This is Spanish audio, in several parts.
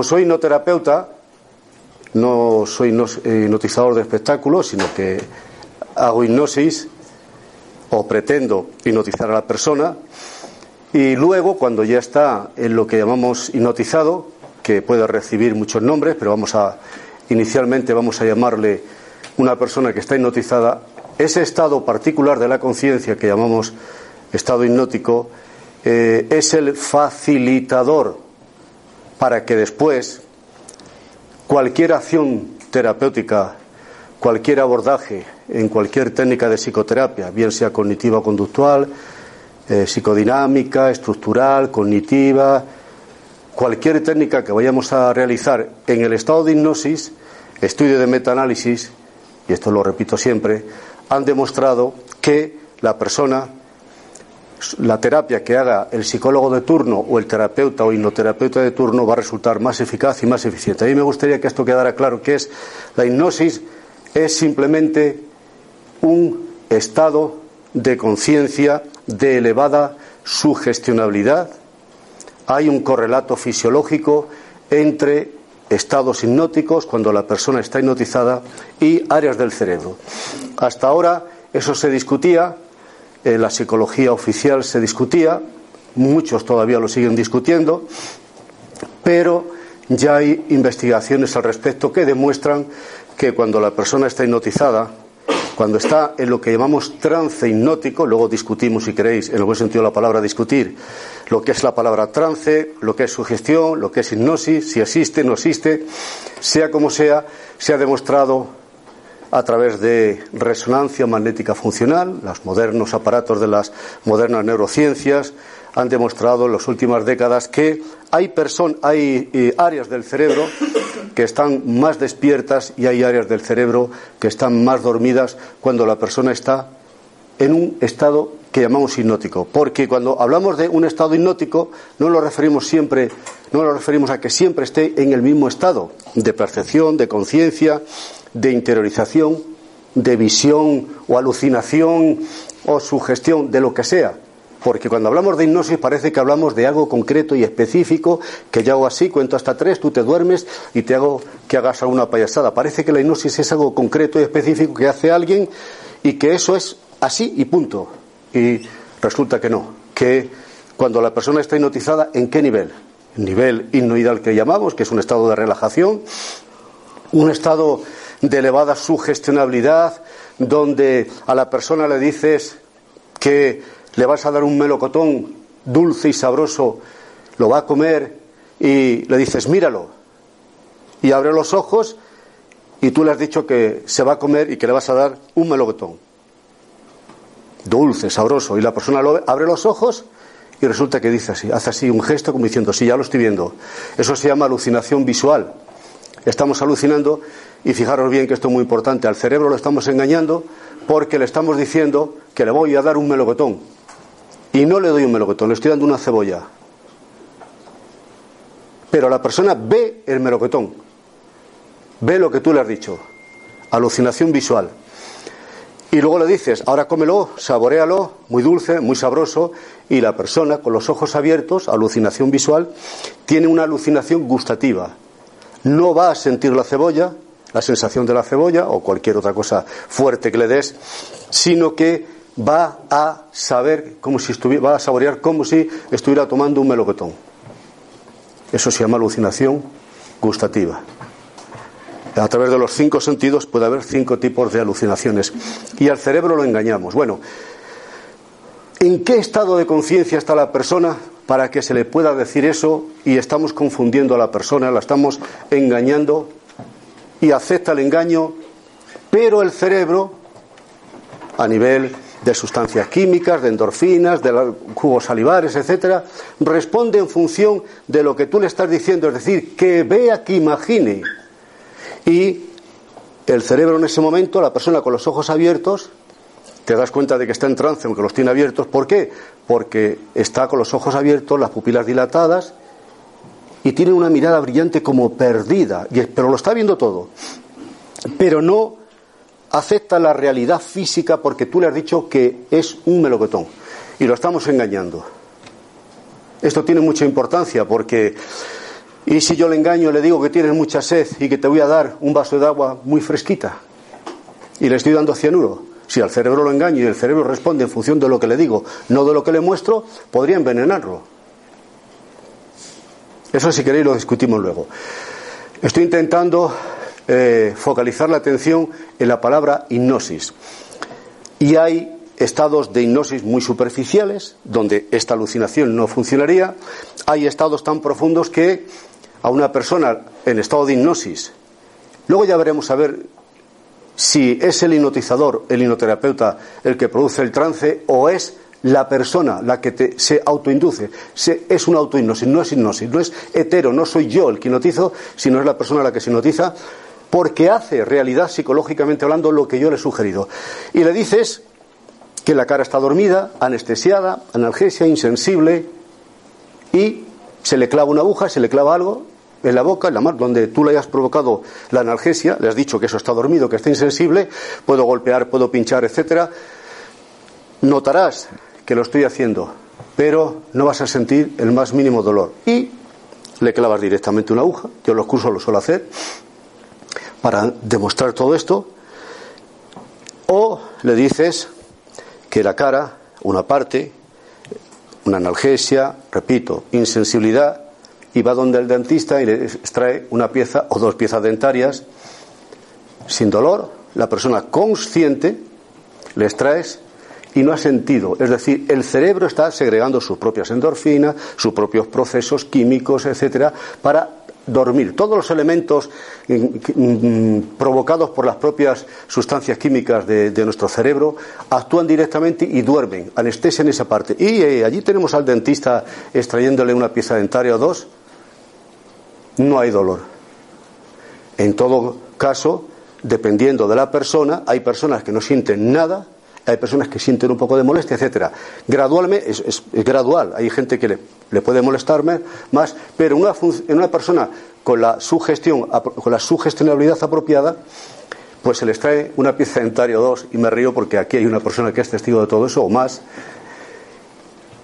Como soy no terapeuta, no soy eh, hipnotizador de espectáculos, sino que hago hipnosis o pretendo hipnotizar a la persona. Y luego cuando ya está en lo que llamamos hipnotizado, que puede recibir muchos nombres, pero vamos a inicialmente vamos a llamarle una persona que está hipnotizada, ese estado particular de la conciencia que llamamos estado hipnótico eh, es el facilitador para que después cualquier acción terapéutica, cualquier abordaje en cualquier técnica de psicoterapia, bien sea cognitiva o conductual, eh, psicodinámica, estructural, cognitiva, cualquier técnica que vayamos a realizar en el estado de hipnosis, estudio de metaanálisis, y esto lo repito siempre, han demostrado que la persona, la terapia que haga el psicólogo de turno o el terapeuta o hipnoterapeuta de turno va a resultar más eficaz y más eficiente. A mí me gustaría que esto quedara claro, que es la hipnosis es simplemente un estado de conciencia de elevada sugestionabilidad. Hay un correlato fisiológico entre estados hipnóticos, cuando la persona está hipnotizada, y áreas del cerebro. Hasta ahora eso se discutía, en la psicología oficial se discutía, muchos todavía lo siguen discutiendo, pero ya hay investigaciones al respecto que demuestran que cuando la persona está hipnotizada, cuando está en lo que llamamos trance hipnótico, luego discutimos, si queréis, en el buen sentido de la palabra discutir, lo que es la palabra trance, lo que es sugestión, lo que es hipnosis, si existe, no existe, sea como sea, se ha demostrado a través de resonancia magnética funcional, los modernos aparatos de las modernas neurociencias han demostrado en las últimas décadas que hay, hay eh, áreas del cerebro que están más despiertas y hay áreas del cerebro que están más dormidas cuando la persona está en un estado que llamamos hipnótico. Porque cuando hablamos de un estado hipnótico, no lo referimos siempre, no lo referimos a que siempre esté en el mismo estado de percepción, de conciencia, de interiorización, de visión o alucinación o sugestión, de lo que sea porque cuando hablamos de hipnosis parece que hablamos de algo concreto y específico, que yo hago así, cuento hasta tres, tú te duermes y te hago que hagas alguna payasada. Parece que la hipnosis es algo concreto y específico que hace alguien y que eso es así y punto. Y resulta que no, que cuando la persona está hipnotizada, ¿en qué nivel? El nivel hipnoidal que llamamos, que es un estado de relajación, un estado de elevada sugestionabilidad, donde a la persona le dices que le vas a dar un melocotón dulce y sabroso, lo va a comer y le dices, míralo. Y abre los ojos y tú le has dicho que se va a comer y que le vas a dar un melocotón. Dulce, sabroso. Y la persona lo abre los ojos y resulta que dice así, hace así un gesto como diciendo, sí, ya lo estoy viendo. Eso se llama alucinación visual. Estamos alucinando y fijaros bien que esto es muy importante. Al cerebro lo estamos engañando porque le estamos diciendo que le voy a dar un melocotón y no le doy un melocotón, le estoy dando una cebolla. Pero la persona ve el melocotón, ve lo que tú le has dicho, alucinación visual. Y luego le dices, ahora cómelo, saborealo, muy dulce, muy sabroso, y la persona con los ojos abiertos, alucinación visual, tiene una alucinación gustativa. No va a sentir la cebolla, la sensación de la cebolla o cualquier otra cosa fuerte que le des, sino que va a saber como si estuviera, va a saborear como si estuviera tomando un melocotón. Eso se llama alucinación gustativa. A través de los cinco sentidos puede haber cinco tipos de alucinaciones. Y al cerebro lo engañamos. Bueno, ¿en qué estado de conciencia está la persona para que se le pueda decir eso y estamos confundiendo a la persona, la estamos engañando y acepta el engaño, pero el cerebro, a nivel de sustancias químicas, de endorfinas, de jugos salivares, etcétera, responde en función de lo que tú le estás diciendo, es decir, que vea, que imagine. Y el cerebro en ese momento, la persona con los ojos abiertos, te das cuenta de que está en trance aunque los tiene abiertos. ¿Por qué? Porque está con los ojos abiertos, las pupilas dilatadas y tiene una mirada brillante como perdida, pero lo está viendo todo. Pero no acepta la realidad física porque tú le has dicho que es un melocotón y lo estamos engañando. Esto tiene mucha importancia porque Y si yo le engaño, le digo que tienes mucha sed y que te voy a dar un vaso de agua muy fresquita y le estoy dando cianuro, si al cerebro lo engaño y el cerebro responde en función de lo que le digo, no de lo que le muestro, podría envenenarlo. Eso si queréis lo discutimos luego. Estoy intentando eh, focalizar la atención en la palabra hipnosis. Y hay estados de hipnosis muy superficiales, donde esta alucinación no funcionaría. Hay estados tan profundos que a una persona en estado de hipnosis, luego ya veremos a ver si es el hipnotizador, el hipnoterapeuta, el que produce el trance o es la persona la que se autoinduce. Es una autohipnosis, no es hipnosis, no es hetero, no soy yo el que hipnotizo, sino es la persona la que se hipnotiza porque hace realidad psicológicamente hablando lo que yo le he sugerido. Y le dices que la cara está dormida, anestesiada, analgesia, insensible y se le clava una aguja, se le clava algo en la boca, en la mar, donde tú le hayas provocado la analgesia, le has dicho que eso está dormido, que está insensible, puedo golpear, puedo pinchar, etcétera. Notarás que lo estoy haciendo, pero no vas a sentir el más mínimo dolor. Y le clavas directamente una aguja, yo los cursos lo suelo hacer, para demostrar todo esto, o le dices que la cara, una parte, una analgesia, repito, insensibilidad, y va donde el dentista y le extrae una pieza o dos piezas dentarias sin dolor, la persona consciente le extraes y no ha sentido. Es decir, el cerebro está segregando sus propias endorfinas, sus propios procesos químicos, etcétera, para dormir. Todos los elementos mm, mm, provocados por las propias sustancias químicas de, nuestro cerebro actúan directamente y duermen, anestesia en esa parte. Y eh, allí tenemos al dentista extrayéndole una pieza dentaria o dos no hay dolor. En todo caso, dependiendo de la persona, hay personas que no sienten nada, hay personas que sienten un poco de molestia, etcétera. Gradualmente es, gradual. Hay gente que le, puede molestarme más, pero una, en una persona con la sugestión, con la sugestionabilidad apropiada, pues se les trae una pieza dentaria o dos y me río porque aquí hay una persona que es testigo de todo eso o más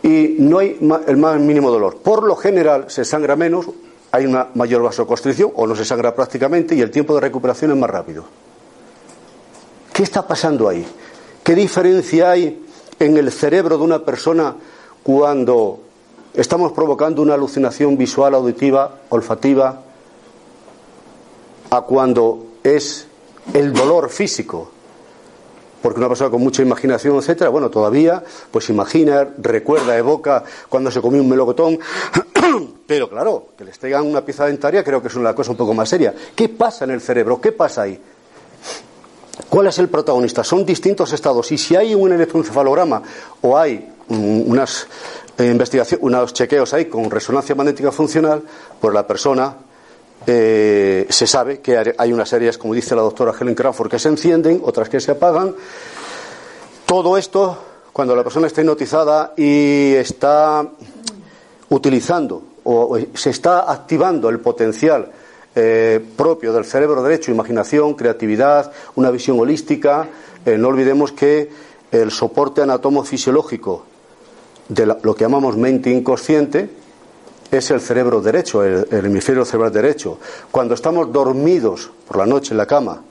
y no hay el más mínimo dolor. Por lo general se sangra menos hay una mayor vasoconstricción o no se sangra prácticamente y el tiempo de recuperación es más rápido. ¿Qué está pasando ahí? ¿Qué diferencia hay en el cerebro de una persona cuando estamos provocando una alucinación visual, auditiva, olfativa, a cuando es el dolor físico? porque una persona con mucha imaginación, etcétera, bueno, todavía, pues imagina, recuerda, evoca cuando se comió un melocotón, pero claro, que les traigan una pieza dentaria creo que es una cosa un poco más seria. ¿Qué pasa en el cerebro? ¿Qué pasa ahí? ¿Cuál es el protagonista? Son distintos estados. Y si hay un electroencefalograma o hay unas eh, investigaciones, unos chequeos ahí con resonancia magnética funcional, pues la persona eh, se sabe que hay unas áreas, como dice la doctora Helen Crawford, que se encienden, otras que se apagan. Todo esto, cuando la persona está hipnotizada y está utilizando o se está activando el potencial eh, propio del cerebro derecho, imaginación, creatividad, una visión holística, eh, no olvidemos que el soporte anatomofisiológico de lo que llamamos mente inconsciente, es el cerebro derecho, el, hemisferio cerebral derecho. Cuando estamos dormidos por la noche en la cama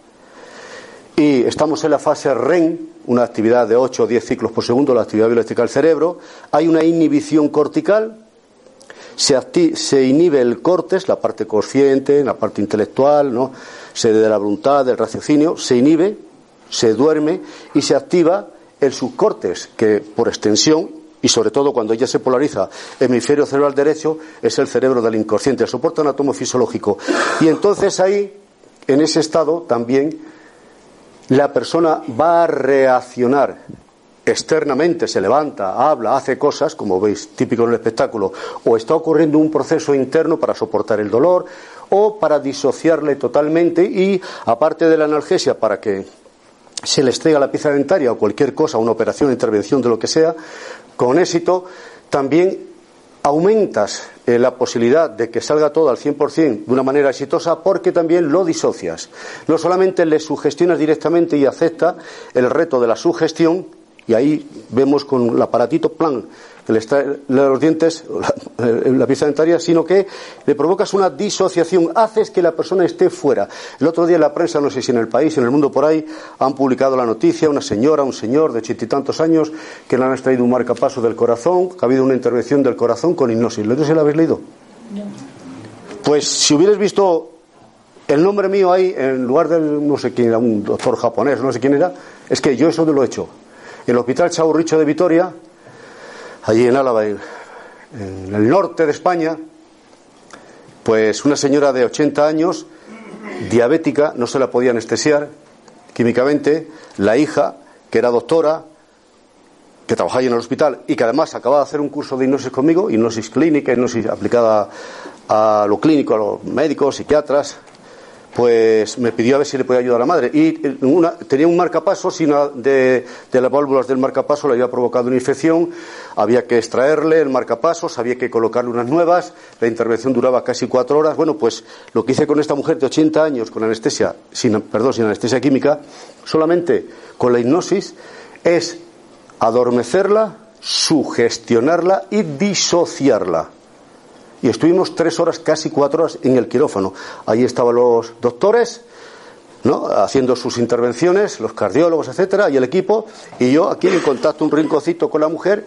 y estamos en la fase REM, una actividad de 8 o 10 ciclos por segundo, la actividad biológica del cerebro, hay una inhibición cortical, se, se inhibe el cortes, la parte consciente, la parte intelectual, ¿no? sede de la voluntad, del raciocinio, se inhibe, se duerme y se activa el subcortes, que por extensión y sobre todo cuando ya se polariza hemisferio cerebral derecho, es el cerebro del inconsciente, el soporte anatomofisiológico. Y entonces ahí, en ese estado, también la persona va a reaccionar externamente, se levanta, habla, hace cosas, como veis, típico en el espectáculo, o está ocurriendo un proceso interno para soportar el dolor o para disociarle totalmente y, aparte de la analgesia, para que se le estrella la pieza dentaria o cualquier cosa, una operación, intervención de lo que sea, con éxito, también aumentas eh, la posibilidad de que salga todo al 100% de una manera exitosa porque también lo disocias. No solamente le sugestionas directamente y acepta el reto de la sugestión y ahí vemos con el aparatito plan que le extrae los dientes, la, la pieza dentaria, sino que le provocas una disociación, haces que la persona esté fuera. El otro día en la prensa, no sé si en el país, en el mundo por ahí, han publicado la noticia, una señora, un señor de ochenta y tantos años, que le han extraído un marcapaso del corazón, que ha habido una intervención del corazón con hipnosis. ¿Lo la habéis leído? Pues si hubieras visto el nombre mío ahí, en lugar del, no sé quién era, un doctor japonés, no sé quién era, es que yo eso lo he hecho. El Hospital Chaurricho de Vitoria, allí en Álava, en, el norte de España, pues una señora de 80 años, diabética, no se la podía anestesiar químicamente, la hija, que era doctora, que trabajaba en el hospital y que además acababa de hacer un curso de hipnosis conmigo, hipnosis clínica, hipnosis aplicada a lo clínico, a los médicos, psiquiatras, pues me pidió a ver si le podía ayudar a la madre. Y eh, tenía un marcapasos de, las válvulas del marcapaso le había provocado una infección. Había que extraerle el marcapasos, había que colocarle unas nuevas. La intervención duraba casi cuatro horas. Bueno, pues lo que hice con esta mujer de 80 años con anestesia, sin, perdón, sin anestesia química, solamente con la hipnosis, es adormecerla, sugestionarla y disociarla y estuvimos tres horas, casi cuatro horas en el quirófano. Ahí estaban los doctores, haciendo sus intervenciones, los cardiólogos, etcétera, y el equipo, y yo aquí en contacto un rinconcito con la mujer.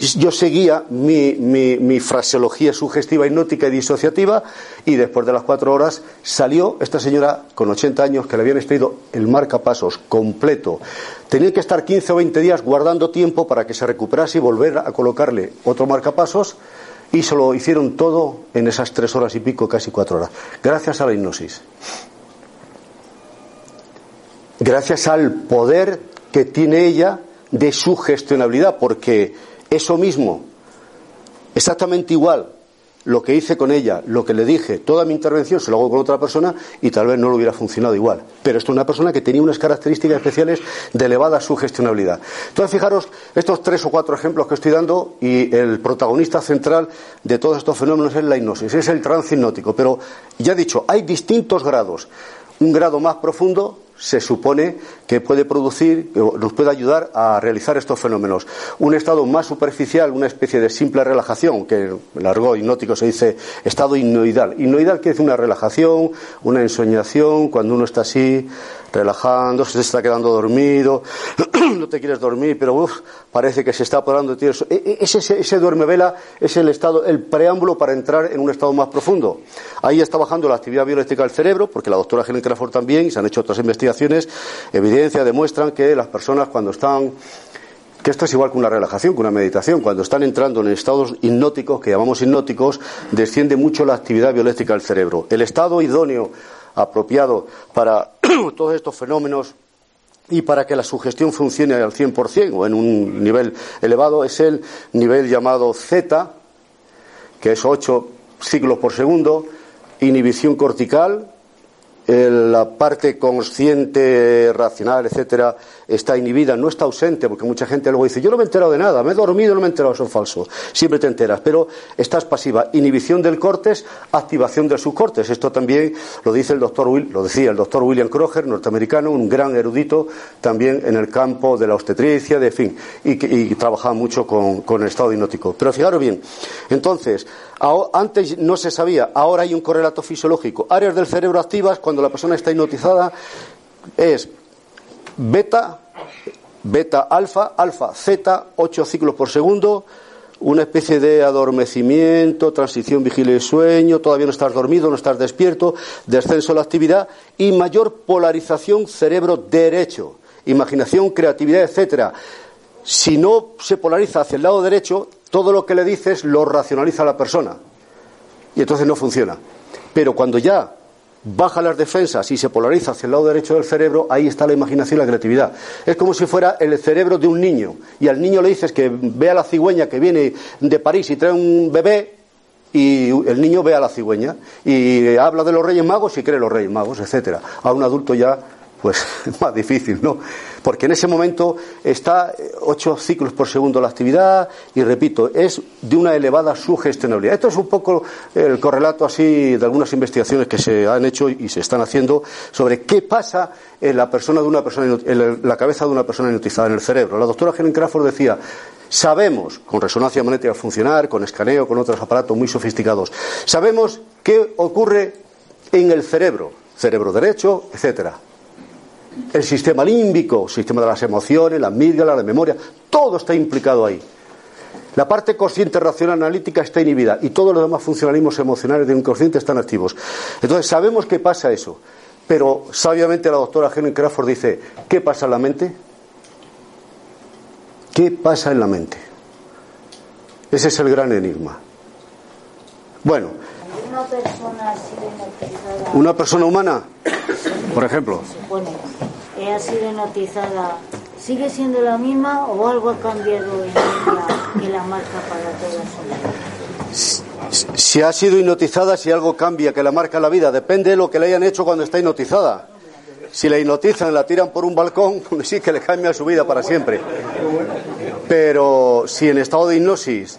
Yo seguía mi, fraseología sugestiva, hipnótica y disociativa, y después de las cuatro horas salió esta señora con 80 años que le habían extraído el marcapasos completo. Tenía que estar 15 o 20 días guardando tiempo para que se recuperase y volver a colocarle otro marcapasos y se lo hicieron todo en esas tres horas y pico, casi cuatro horas, gracias a la hipnosis. Gracias al poder que tiene ella de su gestionabilidad, porque eso mismo, exactamente igual lo que hice con ella, lo que le dije, toda mi intervención se lo hago con otra persona y tal vez no lo hubiera funcionado igual. Pero esto es una persona que tenía unas características especiales de elevada sugestionabilidad. Entonces, fijaros, estos tres o cuatro ejemplos que estoy dando y el protagonista central de todos estos fenómenos es la hipnosis, es el trance hipnótico. Pero ya he dicho, hay distintos grados. Un grado más profundo se supone que puede producir, nos puede ayudar a realizar estos fenómenos. Un estado más superficial, una especie de simple relajación, que en el hipnótico se dice estado hipnoidal. Hipnoidal quiere decir una relajación, una ensoñación, cuando uno está así, relajando, se está quedando dormido, no te quieres dormir, pero parece que se está apoderando de ti. E, ese, ese, duerme vela es el estado, el preámbulo para entrar en un estado más profundo. Ahí está bajando la actividad biológica del cerebro, porque la doctora Helen Crawford también, y se han hecho otras investigaciones, evidencia, demuestran que las personas cuando están que esto es igual que una relajación, que una meditación. Cuando están entrando en estados hipnóticos, que llamamos hipnóticos, desciende mucho la actividad biológica del cerebro. El estado idóneo apropiado para todos estos fenómenos y para que la sugestión funcione al 100% o en un nivel elevado es el nivel llamado Z, que es 8 ciclos por segundo, inhibición cortical, la parte consciente, racional, etcétera, está inhibida, no está ausente, porque mucha gente luego dice, yo no me he enterado de nada, me he dormido, no me he enterado, eso es falso. Siempre te enteras, pero estás pasiva. Inhibición del cortes, activación del subcortes. Esto también lo dice el doctor Will, lo decía el doctor William Kroger, norteamericano, un gran erudito también en el campo de la obstetricia, de fin, y, trabajaba mucho con, con el estado hipnótico. Pero fijaros bien, entonces, antes no se sabía, ahora hay un correlato fisiológico. Áreas del cerebro activas cuando la persona está hipnotizada es beta, beta alfa, alfa zeta, 8 ciclos por segundo, una especie de adormecimiento, transición vigilia y sueño, todavía no estás dormido, no estás despierto, descenso de la actividad y mayor polarización cerebro derecho, imaginación, creatividad, etcétera. Si no se polariza hacia el lado derecho, todo lo que le dices lo racionaliza la persona. Y entonces no funciona. Pero cuando ya baja las defensas y se polariza hacia el lado derecho del cerebro, ahí está la imaginación y la creatividad. Es como si fuera el cerebro de un niño. Y al niño le dices que vea la cigüeña que viene de París y trae un bebé, y el niño ve a la cigüeña y habla de los Reyes Magos y cree los Reyes Magos, etcétera. A un adulto ya pues más difícil, ¿no? Porque en ese momento está ocho ciclos por segundo la actividad y repito, es de una elevada sugestionabilidad. Esto es un poco el correlato así de algunas investigaciones que se han hecho y se están haciendo sobre qué pasa en la persona de una persona en la cabeza de una persona hipnotizada en el cerebro. La doctora Helen Crawford decía Sabemos, con resonancia magnética funcional, con escaneo, con otros aparatos muy sofisticados, sabemos qué ocurre en el cerebro, cerebro derecho, etcétera. El sistema límbico, sistema de las emociones, la amígdala, la memoria, todo está implicado ahí. La parte consciente, racional, analítica está inhibida y todos los demás funcionalismos emocionales del inconsciente están activos. Entonces sabemos qué pasa eso, pero sabiamente la doctora Helen Crawford dice, ¿qué pasa en la mente? ¿Qué pasa en la mente? Ese es el gran enigma. Bueno. Una persona Una persona humana, por ejemplo. ha sido hipnotizada, ¿sigue siendo la misma o algo ha cambiado en ella que la marca para toda su vida? Si ha sido hipnotizada, si algo cambia que la marca la vida, depende de lo que le hayan hecho cuando está hipnotizada. Si la hipnotizan, la tiran por un balcón, sí que le cambia su vida para siempre. Pero si en estado de hipnosis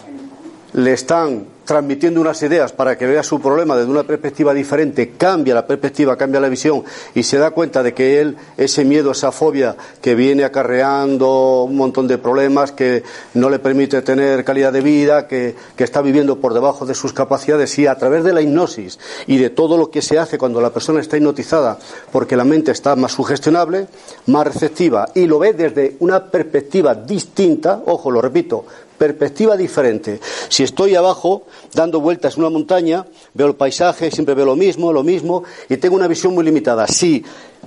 le están transmitiendo unas ideas para que vea su problema desde una perspectiva diferente, cambia la perspectiva, cambia la visión y se da cuenta de que él, ese miedo, esa fobia que viene acarreando un montón de problemas, que no le permite tener calidad de vida, que, que está viviendo por debajo de sus capacidades y a través de la hipnosis y de todo lo que se hace cuando la persona está hipnotizada, porque la mente está más sugestionable, más receptiva y lo ve desde una perspectiva distinta, ojo, lo repito, perspectiva diferente. Si estoy abajo dando vueltas en una montaña, veo el paisaje, siempre veo lo mismo, lo mismo, y tengo una visión muy limitada. Si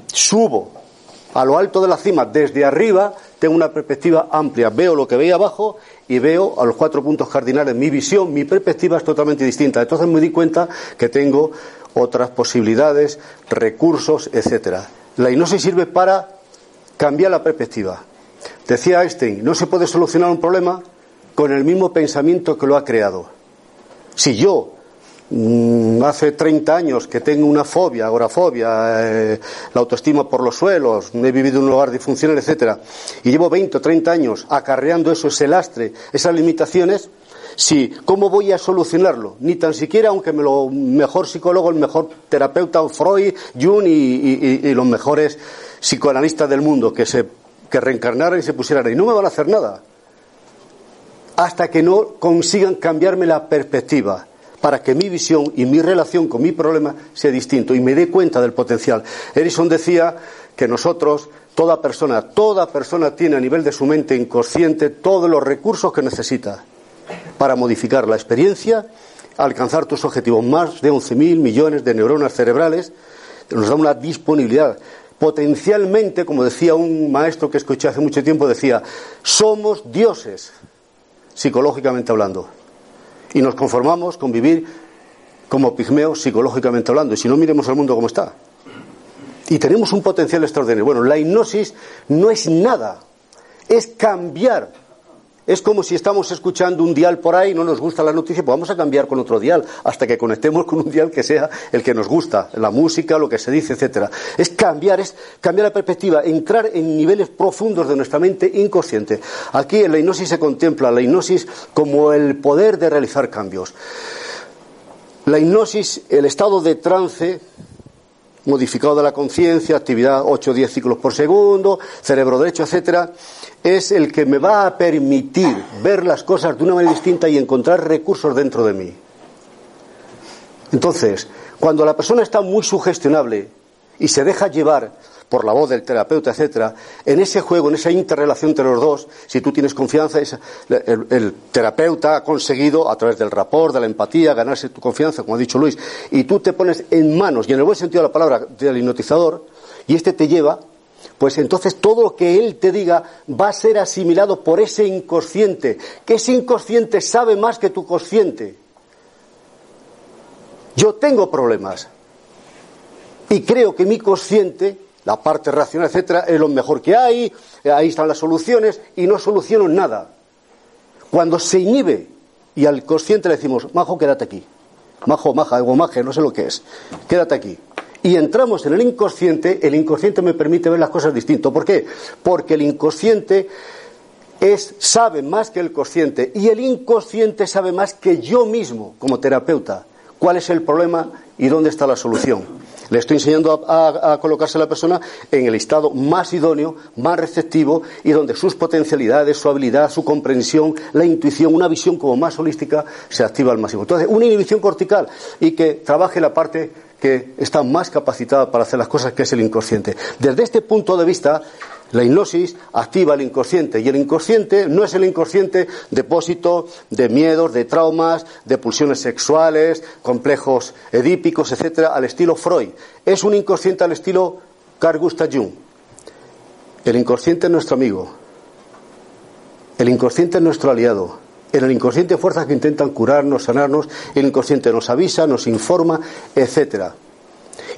subo a lo alto de la cima desde arriba, tengo una perspectiva amplia. Veo lo que veía abajo y veo a los cuatro puntos cardinales. Mi visión, mi perspectiva es totalmente distinta. Entonces me di cuenta que tengo otras posibilidades, recursos, etcétera. La hipnosis sirve para cambiar la perspectiva. Decía Einstein, no se puede solucionar un problema con el mismo pensamiento que lo ha creado. Si yo mm, hace 30 años que tengo una fobia, agorafobia, eh, la autoestima por los suelos, he vivido en un lugar disfuncional, etcétera, y llevo 20 o 30 años acarreando eso, ese lastre, esas limitaciones, si, ¿cómo voy a solucionarlo? Ni tan siquiera, aunque me lo mejor psicólogo, el mejor terapeuta, Freud, Jung y, y, los mejores psicoanalistas del mundo que se que reencarnaran y se pusieran ahí, no me van a hacer nada hasta que no consigan cambiarme la perspectiva para que mi visión y mi relación con mi problema sea distinto y me dé cuenta del potencial. Edison decía que nosotros, toda persona, toda persona tiene a nivel de su mente inconsciente todos los recursos que necesita para modificar la experiencia, alcanzar tus objetivos. Más de 11.000 millones de neuronas cerebrales nos da una disponibilidad. Potencialmente, como decía un maestro que escuché hace mucho tiempo, decía, somos dioses psicológicamente hablando. Y nos conformamos con vivir como pigmeos psicológicamente hablando. Y si no, miremos al mundo como está. Y tenemos un potencial extraordinario. Bueno, la hipnosis no es nada, es cambiar es como si estamos escuchando un dial por ahí, no nos gusta la noticia, pues vamos a cambiar con otro dial hasta que conectemos con un dial que sea el que nos gusta, la música, lo que se dice, etcétera. Es cambiar, es cambiar la perspectiva, entrar en niveles profundos de nuestra mente inconsciente. Aquí en la hipnosis se contempla la hipnosis como el poder de realizar cambios. La hipnosis, el estado de trance, modificado de la conciencia, actividad 8 o 10 ciclos por segundo, cerebro derecho, etcétera, es el que me va a permitir ver las cosas de una manera distinta y encontrar recursos dentro de mí. Entonces, cuando la persona está muy sugestionable y se deja llevar por la voz del terapeuta, etcétera, en ese juego, en esa interrelación entre los dos, si tú tienes confianza, el, el, terapeuta ha conseguido, a través del rapport, de la empatía, ganarse tu confianza, como ha dicho Luis, y tú te pones en manos, y en el buen sentido de la palabra, del hipnotizador, y este te lleva pues entonces todo lo que él te diga va a ser asimilado por ese inconsciente, que ese inconsciente sabe más que tu consciente. Yo tengo problemas y creo que mi consciente, la parte racional, etcétera, es lo mejor que hay, ahí están las soluciones y no soluciono nada. Cuando se inhibe y al consciente le decimos, majo, quédate aquí, majo, maja, algo maje, no sé lo que es, quédate aquí y entramos en el inconsciente, el inconsciente me permite ver las cosas distinto. ¿Por qué? Porque el inconsciente es, sabe más que el consciente y el inconsciente sabe más que yo mismo como terapeuta cuál es el problema y dónde está la solución. Le estoy enseñando a, colocarse a la persona en el estado más idóneo, más receptivo y donde sus potencialidades, su habilidad, su comprensión, la intuición, una visión como más holística se activa al máximo. Entonces, una inhibición cortical y que trabaje la parte que está más capacitada para hacer las cosas, que es el inconsciente. Desde este punto de vista, la hipnosis activa el inconsciente y el inconsciente no es el inconsciente depósito de miedos, de traumas, de pulsiones sexuales, complejos edípicos, etcétera, al estilo Freud. Es un inconsciente al estilo Carl Gustav Jung. El inconsciente es nuestro amigo. El inconsciente es nuestro aliado. En el inconsciente fuerzas que intentan curarnos, sanarnos. El inconsciente nos avisa, nos informa, etcétera.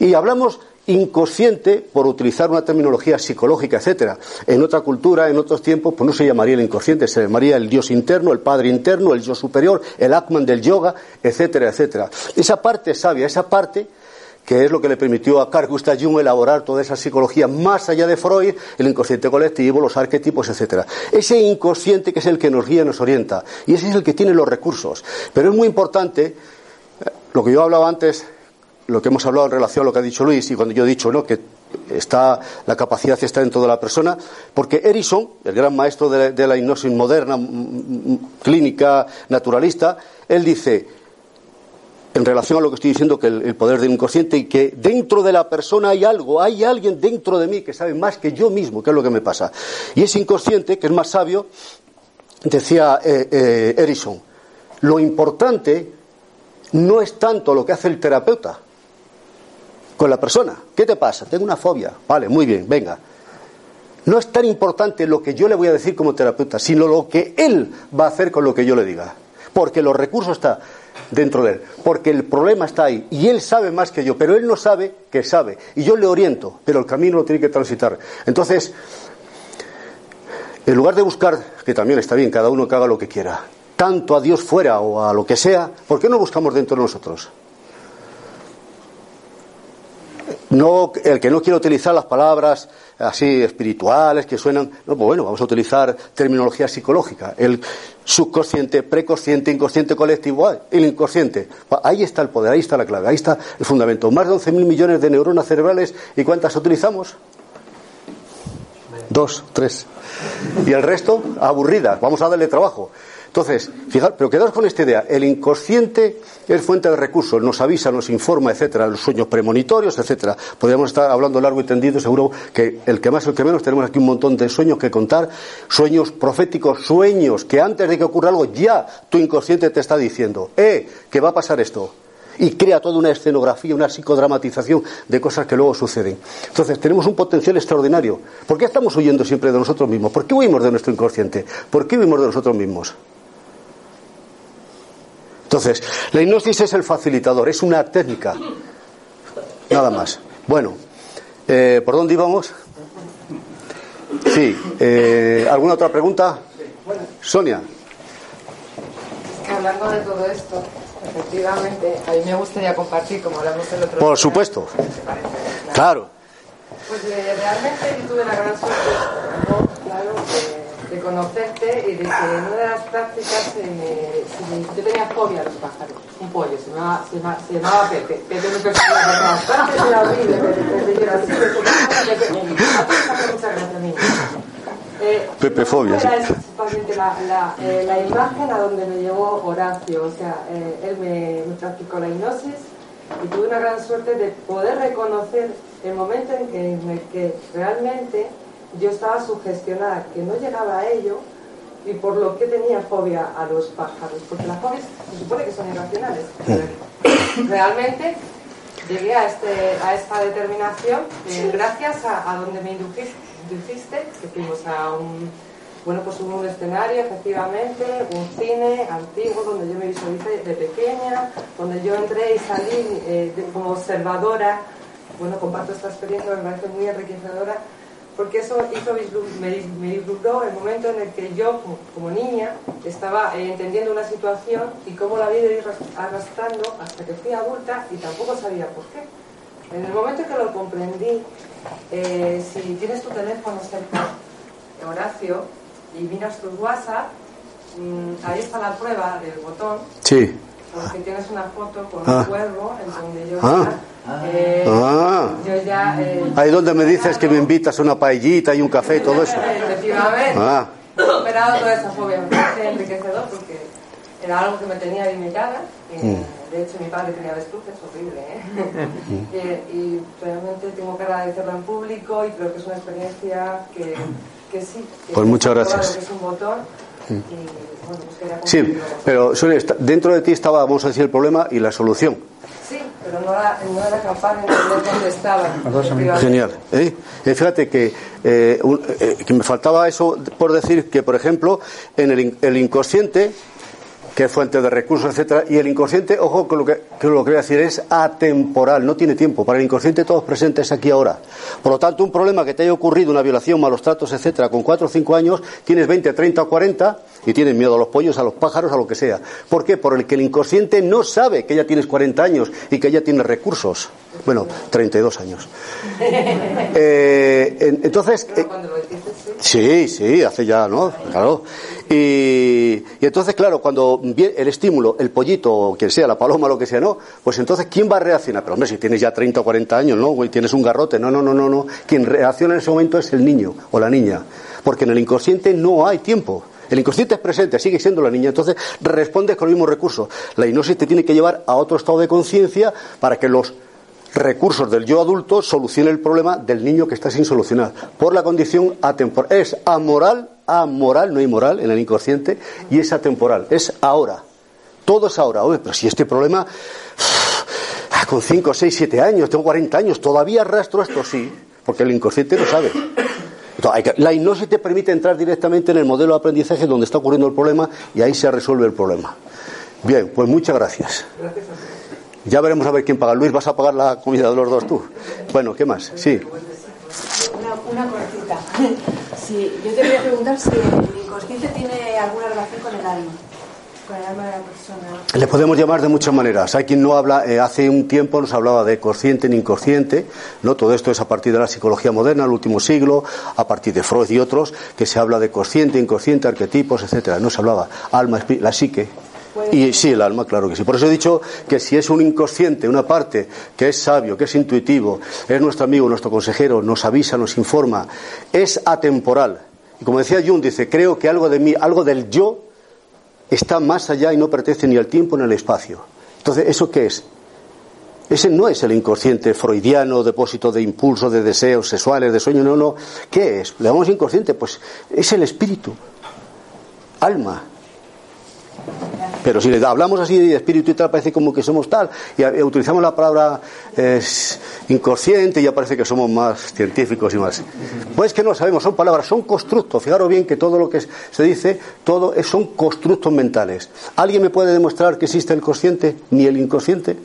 Y hablamos inconsciente, por utilizar una terminología psicológica, etcétera. En otra cultura, en otros tiempos, pues no se llamaría el inconsciente, se llamaría el Dios interno, el Padre interno, el yo superior, el Atman del yoga, etcétera, etcétera. Esa parte sabia, esa parte que es lo que le permitió a Carl Gustav Jung elaborar toda esa psicología más allá de Freud, el inconsciente colectivo, los arquetipos, etcétera. Ese inconsciente que es el que nos guía, nos orienta, y ese es el que tiene los recursos. Pero es muy importante, eh, lo que yo hablaba antes, lo que hemos hablado en relación a lo que ha dicho Luis y cuando yo he dicho ¿no? que está la capacidad está dentro de la persona, porque Erison, el gran maestro de, la hipnosis moderna, clínica, naturalista, él dice, en relación a lo que estoy diciendo, que el, poder del inconsciente y que dentro de la persona hay algo, hay alguien dentro de mí que sabe más que yo mismo qué es lo que me pasa. Y ese inconsciente, que es más sabio, decía eh, eh, Erison, lo importante no es tanto lo que hace el terapeuta, con la persona. ¿Qué te pasa? Tengo una fobia. Vale, muy bien, venga. No es tan importante lo que yo le voy a decir como terapeuta, sino lo que él va a hacer con lo que yo le diga. Porque los recursos están dentro de él, porque el problema está ahí y él sabe más que yo, pero él no sabe que sabe y yo le oriento, pero el camino lo tiene que transitar. Entonces, en lugar de buscar, que también está bien, cada uno que haga lo que quiera, tanto a Dios fuera o a lo que sea, ¿por qué no buscamos dentro de nosotros? No, el que no quiere utilizar las palabras así espirituales que suenan, no, pues bueno, vamos a utilizar terminología psicológica. El subconsciente, preconsciente, inconsciente colectivo, ah, el inconsciente. Ahí está el poder, ahí está la clave, ahí está el fundamento. Más de 11.000 millones de neuronas cerebrales, ¿y cuántas utilizamos? Dos, tres. Y el resto, aburridas. Vamos a darle trabajo. Entonces, fijar, pero quedaos con esta idea. El inconsciente es fuente de recursos, nos avisa, nos informa, etcétera, los sueños premonitorios, etcétera. Podríamos estar hablando largo y tendido, seguro que el que más o el que menos tenemos aquí un montón de sueños que contar, sueños proféticos, sueños que antes de que ocurra algo ya tu inconsciente te está diciendo, eh, que va a pasar esto y crea toda una escenografía, una psicodramatización de cosas que luego suceden. Entonces, tenemos un potencial extraordinario. ¿Por qué estamos huyendo siempre de nosotros mismos? ¿Por qué huimos de nuestro inconsciente? ¿Por qué huimos de nosotros mismos? Entonces, la hipnosis es el facilitador, es una técnica. Nada más. Bueno, eh, ¿por dónde íbamos? Sí, eh, ¿alguna otra pregunta? Sonia. Hablando de todo esto, efectivamente, a mí me gustaría compartir, como hablamos el otro Por supuesto. Claro. Pues eh, realmente yo tuve la gran suerte, claro, de conocerte y de que en una de las prácticas eh, yo tenía fobia a los pájaros, un pollo, se llamaba, se llamaba, se llamaba Pepe, Pepe no persona bastante era horrible, Pepe, era así, muchas gracias, niña. Eh, Pepe fobia. Era principalmente la, la, eh, la, imagen a donde me llevó Horacio, o sea, eh, él me, me practicó la hipnosis y tuve una gran suerte de poder reconocer el momento en que, en el que realmente yo estaba sugestionada, que no llegaba a ello y por lo que tenía fobia a los pájaros, porque las fobias se supone que son irracionales. Realmente llegué a, este, a esta determinación eh, gracias a, donde me indujiste, que fuimos a un, bueno, pues un escenario, efectivamente, un cine antiguo donde yo me visualicé de pequeña, donde yo entré y salí eh, como observadora. Bueno, comparto esta experiencia, me parece muy enriquecedora porque eso hizo, me, me el momento en el que yo, como, niña, estaba eh, entendiendo una situación y cómo la vida iba arrastrando hasta que fui adulta y tampoco sabía por qué. En el momento que lo comprendí, eh, si tienes tu teléfono cerca, Horacio, y miras tu WhatsApp, mm, ahí está la prueba del botón. Sí. Porque tienes una foto con Ah. un cuervo en donde yo Ah. ya, eh, Ah. yo ya eh, Ahí donde me dices que me invitas a una paellita y un café y todo eso. Efectivamente. Ah. He superado toda esa fobia, me parece enriquecedor porque era algo que me tenía limitada. y, Mm. De hecho, mi padre tenía avestruces, horrible, ¿eh? y, y realmente tengo que agradecerlo en público y creo que es una experiencia que, que sí. Que Pues muchas gracias. que es un botón y bueno, quería Sí, pero Sonia, dentro de ti estaba, vamos a decir, el problema y la solución. Sí, pero no era, no era capaz de entender dónde estaba. Genial. ¿eh? Eh, fíjate que, eh, un- eh, que me faltaba eso por decir que, por ejemplo, en el, in- el inconsciente, que fuente de recursos, etcétera, y el inconsciente, ojo, que lo que, que lo que voy a decir es atemporal, no tiene tiempo. Para el inconsciente todo es presente, es aquí ahora. Por lo tanto, un problema que te haya ocurrido, una violación, malos tratos, etcétera, con 4 o 5 años, tienes 20, 30 o 40 y tienes miedo a los pollos, a los pájaros, a lo que sea. ¿Por qué? Por el que el inconsciente no sabe que ya tienes 40 años y que ya tienes recursos. Bueno, 32 años. Eh, en- entonces, eh, sí. Sí, sí, hace ya, ¿no? Claro. Y, y entonces, claro, cuando viene el estímulo, el pollito, o quien sea, la paloma, lo que sea, ¿no? Pues entonces, ¿quién va a reaccionar? Pero hombre, si tienes ya 30 o 40 años, ¿no? Güey, tienes un garrote. No, no, no, no, no. Quien reacciona en ese momento es el niño o la niña. Porque en el inconsciente no hay tiempo. El inconsciente es presente, sigue siendo la niña. Entonces, respondes con los mismos recursos. La hipnosis te tiene que llevar a otro estado de conciencia para que los recursos del yo adulto solucione el problema del niño que está sin solucionar por la condición atemporal. Es amoral, amoral, no inmoral en el inconsciente, y es atemporal, es ahora. Todo es ahora. Oye, pero si este problema ah, con 5, 6, 7 años, tengo 40 años, todavía arrastro esto, sí, porque el inconsciente lo sabe. La te permite entrar directamente en el modelo de aprendizaje donde está ocurriendo el problema y ahí se resuelve el problema. Bien, pues muchas gracias. Ya veremos a ver quién paga. Luis, ¿vas a pagar la comida de los dos tú? Bueno, ¿qué más? Sí. Una, cortita. Sí, yo te quería preguntar si el inconsciente tiene alguna relación con el alma, Le podemos llamar de muchas maneras. Hay quien no habla, eh, hace un tiempo nos hablaba de consciente ni inconsciente, ¿no? Todo esto es a partir de la psicología moderna, el último siglo, a partir de Freud y otros, que se habla de consciente, inconsciente, arquetipos, etcétera. No se hablaba alma, la psique. Y sí, el alma, claro que sí. Por eso he dicho que si es un inconsciente, una parte que es sabio, que es intuitivo, es nuestro amigo, nuestro consejero, nos avisa, nos informa, es atemporal. Y como decía Jung, dice, creo que algo de mí, algo del yo, está más allá y no pertenece ni al tiempo ni al espacio. Entonces, ¿eso qué es? Ese no es el inconsciente freudiano, depósito de impulsos, de deseos sexuales, de sueños, no, no. ¿Qué es? Le llamamos inconsciente, pues es el espíritu, alma. Pero si le hablamos así de espíritu y tal, parece como que somos tal, y eh, utilizamos la palabra eh, inconsciente y ya parece que somos más científicos y más. Pues que no sabemos, son palabras, son constructos. Fijaros bien que todo lo que se dice, todo es- son constructos mentales. ¿Alguien me puede demostrar que existe el consciente ni el inconsciente?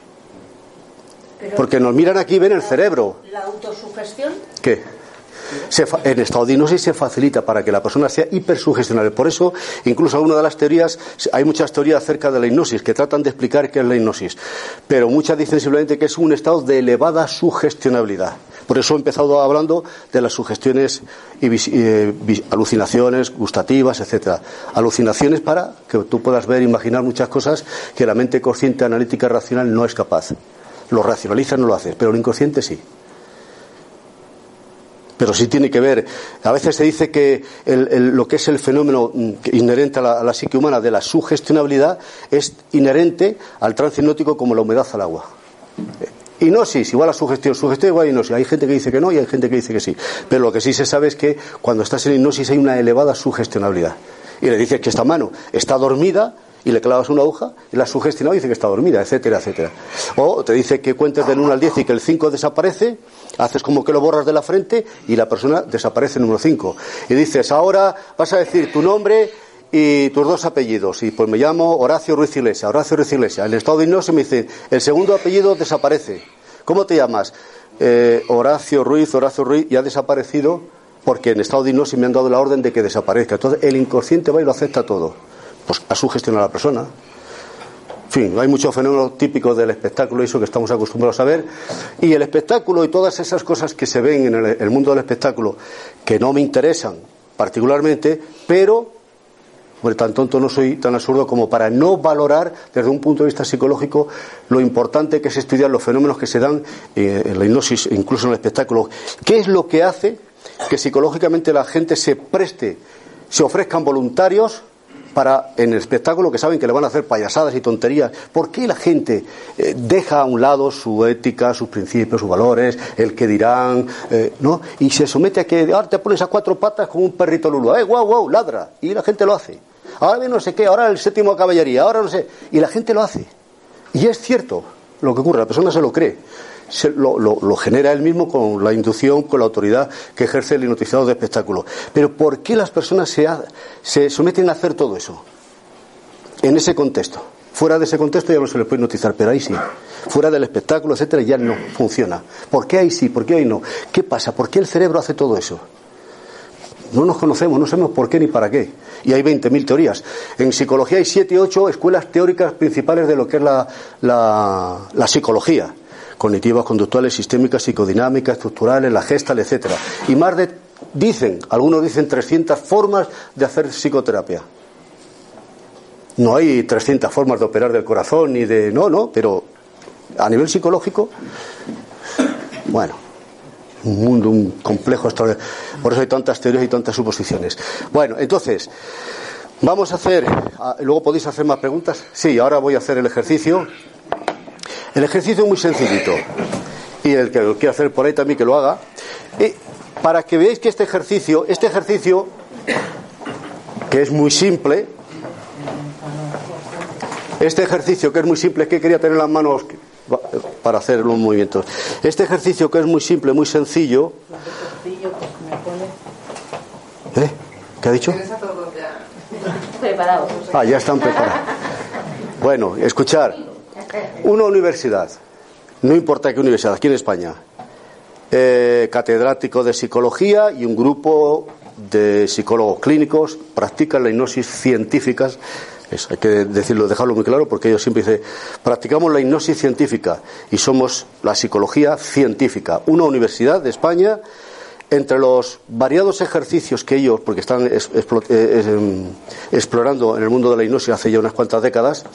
Porque nos miran aquí y ven el cerebro. La autosugestión, ¿Qué? Se en estado de hipnosis se facilita para que la persona sea hipersugestionable. Por eso, incluso alguna de las teorías, hay muchas teorías acerca de la hipnosis que tratan de explicar qué es la hipnosis. Pero muchas dicen simplemente que es un estado de elevada sugestionabilidad. Por eso he empezado hablando de las sugestiones y eh, alucinaciones gustativas, etcétera. Alucinaciones para que tú puedas ver, imaginar muchas cosas que la mente consciente, analítica, racional no es capaz. Lo racionaliza, no lo hace, pero el inconsciente sí pero sí tiene que ver. A veces se dice que el- el- lo que es el fenómeno mm, inherente a la, psique humana de la sugestionabilidad es inherente al trance hipnótico como la humedad al agua. Hipnosis, igual a sugestión, sugestión igual a hipnosis. Hay gente que dice que no y hay gente que dice que sí. Pero lo que sí se sabe es que cuando estás en hipnosis hay una elevada sugestionabilidad. Y le dices que esta mano está dormida y le clavas una aguja y la sugestionado y dice que está dormida, etcétera, etcétera. O te dice que cuentes del 1 al 10 y que el 5 desaparece, haces como que lo borras de la frente y la persona desaparece el número 5. Y dices, ahora vas a decir tu nombre y tus dos apellidos. Y pues me llamo Horacio Ruiz Iglesia, Horacio Ruiz Iglesia. En el estado de hipnosis me dice, el segundo apellido desaparece. ¿Cómo te llamas? Eh, Horacio Ruiz, Horacio Ruiz, y ha desaparecido porque en estado de hipnosis me han dado la orden de que desaparezca. Entonces el inconsciente va y lo acepta todo. Pues a sugestionar a la persona. fin, hay muchos fenómenos típicos del espectáculo y eso que estamos acostumbrados a ver. Y el espectáculo y todas esas cosas que se ven en el, mundo del espectáculo que no me interesan particularmente, pero Hombre, tan tonto no soy, tan absurdo como para no valorar desde un punto de vista psicológico lo importante que es estudiar los fenómenos que se dan eh, en la hipnosis, incluso en el espectáculo. ¿Qué es lo que hace que psicológicamente la gente se preste, se ofrezcan voluntarios para en el espectáculo que saben que le van a hacer payasadas y tonterías. ¿Por qué la gente eh, deja a un lado su ética, sus principios, sus valores, el que dirán, eh, ¿no? Y se somete a que ahora te pones a cuatro patas como un perrito lulu, ¡eh, guau, guau, ladra! Y la gente lo hace ahora no sé qué, ahora el séptimo caballería, ahora no sé. Y la gente lo hace. Y es cierto lo que ocurre, la persona se lo cree. Se, lo, lo, genera él mismo con la inducción, con la autoridad que ejerce el hipnotizador de espectáculo. Pero ¿por qué las personas se, se someten a hacer todo eso? En ese contexto. Fuera de ese contexto ya no se le puede hipnotizar, pero ahí sí. Fuera del espectáculo, etcétera, ya no funciona. ¿Por qué ahí sí? ¿Por qué ahí no? ¿Qué pasa? ¿Por qué el cerebro hace todo eso? No nos conocemos, no sabemos por qué ni para qué. Y hay 20.000 teorías. En psicología hay 7, 8 escuelas teóricas principales de lo que es la, la, psicología. Cognitivas, conductuales, sistémicas, psicodinámicas, estructurales, la gestal, etcétera. Y más de, dicen, algunos dicen 300 formas de hacer psicoterapia. No hay 300 formas de operar del corazón ni de. No, no, pero a nivel psicológico, bueno, un mundo, un complejo extraordinario. Por eso hay tantas teorías y tantas suposiciones. Bueno, entonces, vamos a hacer, ah, luego podéis hacer más preguntas. Sí, ahora voy a hacer el ejercicio. El ejercicio es muy sencillito. Y el que lo quiera hacer por ahí también que lo haga. Y para que veáis que este ejercicio, este ejercicio, que es muy simple, este ejercicio que es muy simple, que quería tener las manos para hacer los movimientos. Este ejercicio que es muy simple, muy sencillo. ¿Eh? ¿Qué ha dicho? Ah, ya están preparados. Bueno, escuchar. Una universidad, no importa qué universidad, aquí en España, eh, catedrático de psicología y un grupo de psicólogos clínicos practican la hipnosis científicas hay que decirlo, dejarlo muy claro, porque ellos siempre dicen, practicamos la hipnosis científica y somos la psicología científica. Una universidad de España, entre los variados ejercicios que ellos, porque están eh, em, explorando en el mundo de la hipnosis hace ya unas cuantas décadas,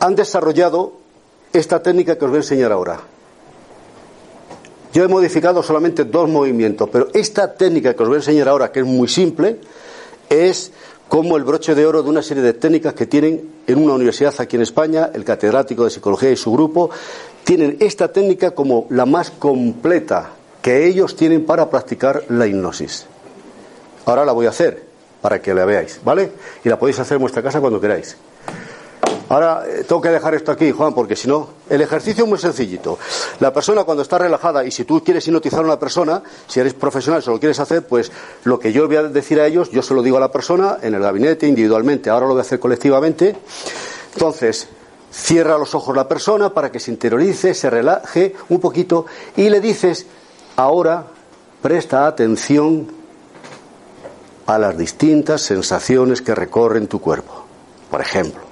han desarrollado esta técnica que os voy a enseñar ahora. Yo he modificado solamente dos movimientos, pero esta técnica que os voy a enseñar ahora, que es muy simple, es como el broche de oro de una serie de técnicas que tienen en una universidad aquí en España, el catedrático de psicología y su grupo, tienen esta técnica como la más completa que ellos tienen para practicar la hipnosis. Ahora la voy a hacer para que la veáis, ¿vale? Y la podéis hacer en vuestra casa cuando queráis. Ahora eh, tengo que dejar esto aquí, Juan, porque si no, el ejercicio es muy sencillito. La persona cuando está relajada y si tú quieres hipnotizar a una persona, si eres profesional, si lo quieres hacer, pues lo que yo voy a decir a ellos, yo se lo digo a la persona en el gabinete, individualmente. Ahora lo voy a hacer colectivamente. Entonces, cierra los ojos la persona para que se interiorice, se relaje un poquito y le dices, ahora presta atención a las distintas sensaciones que recorren tu cuerpo. Por ejemplo,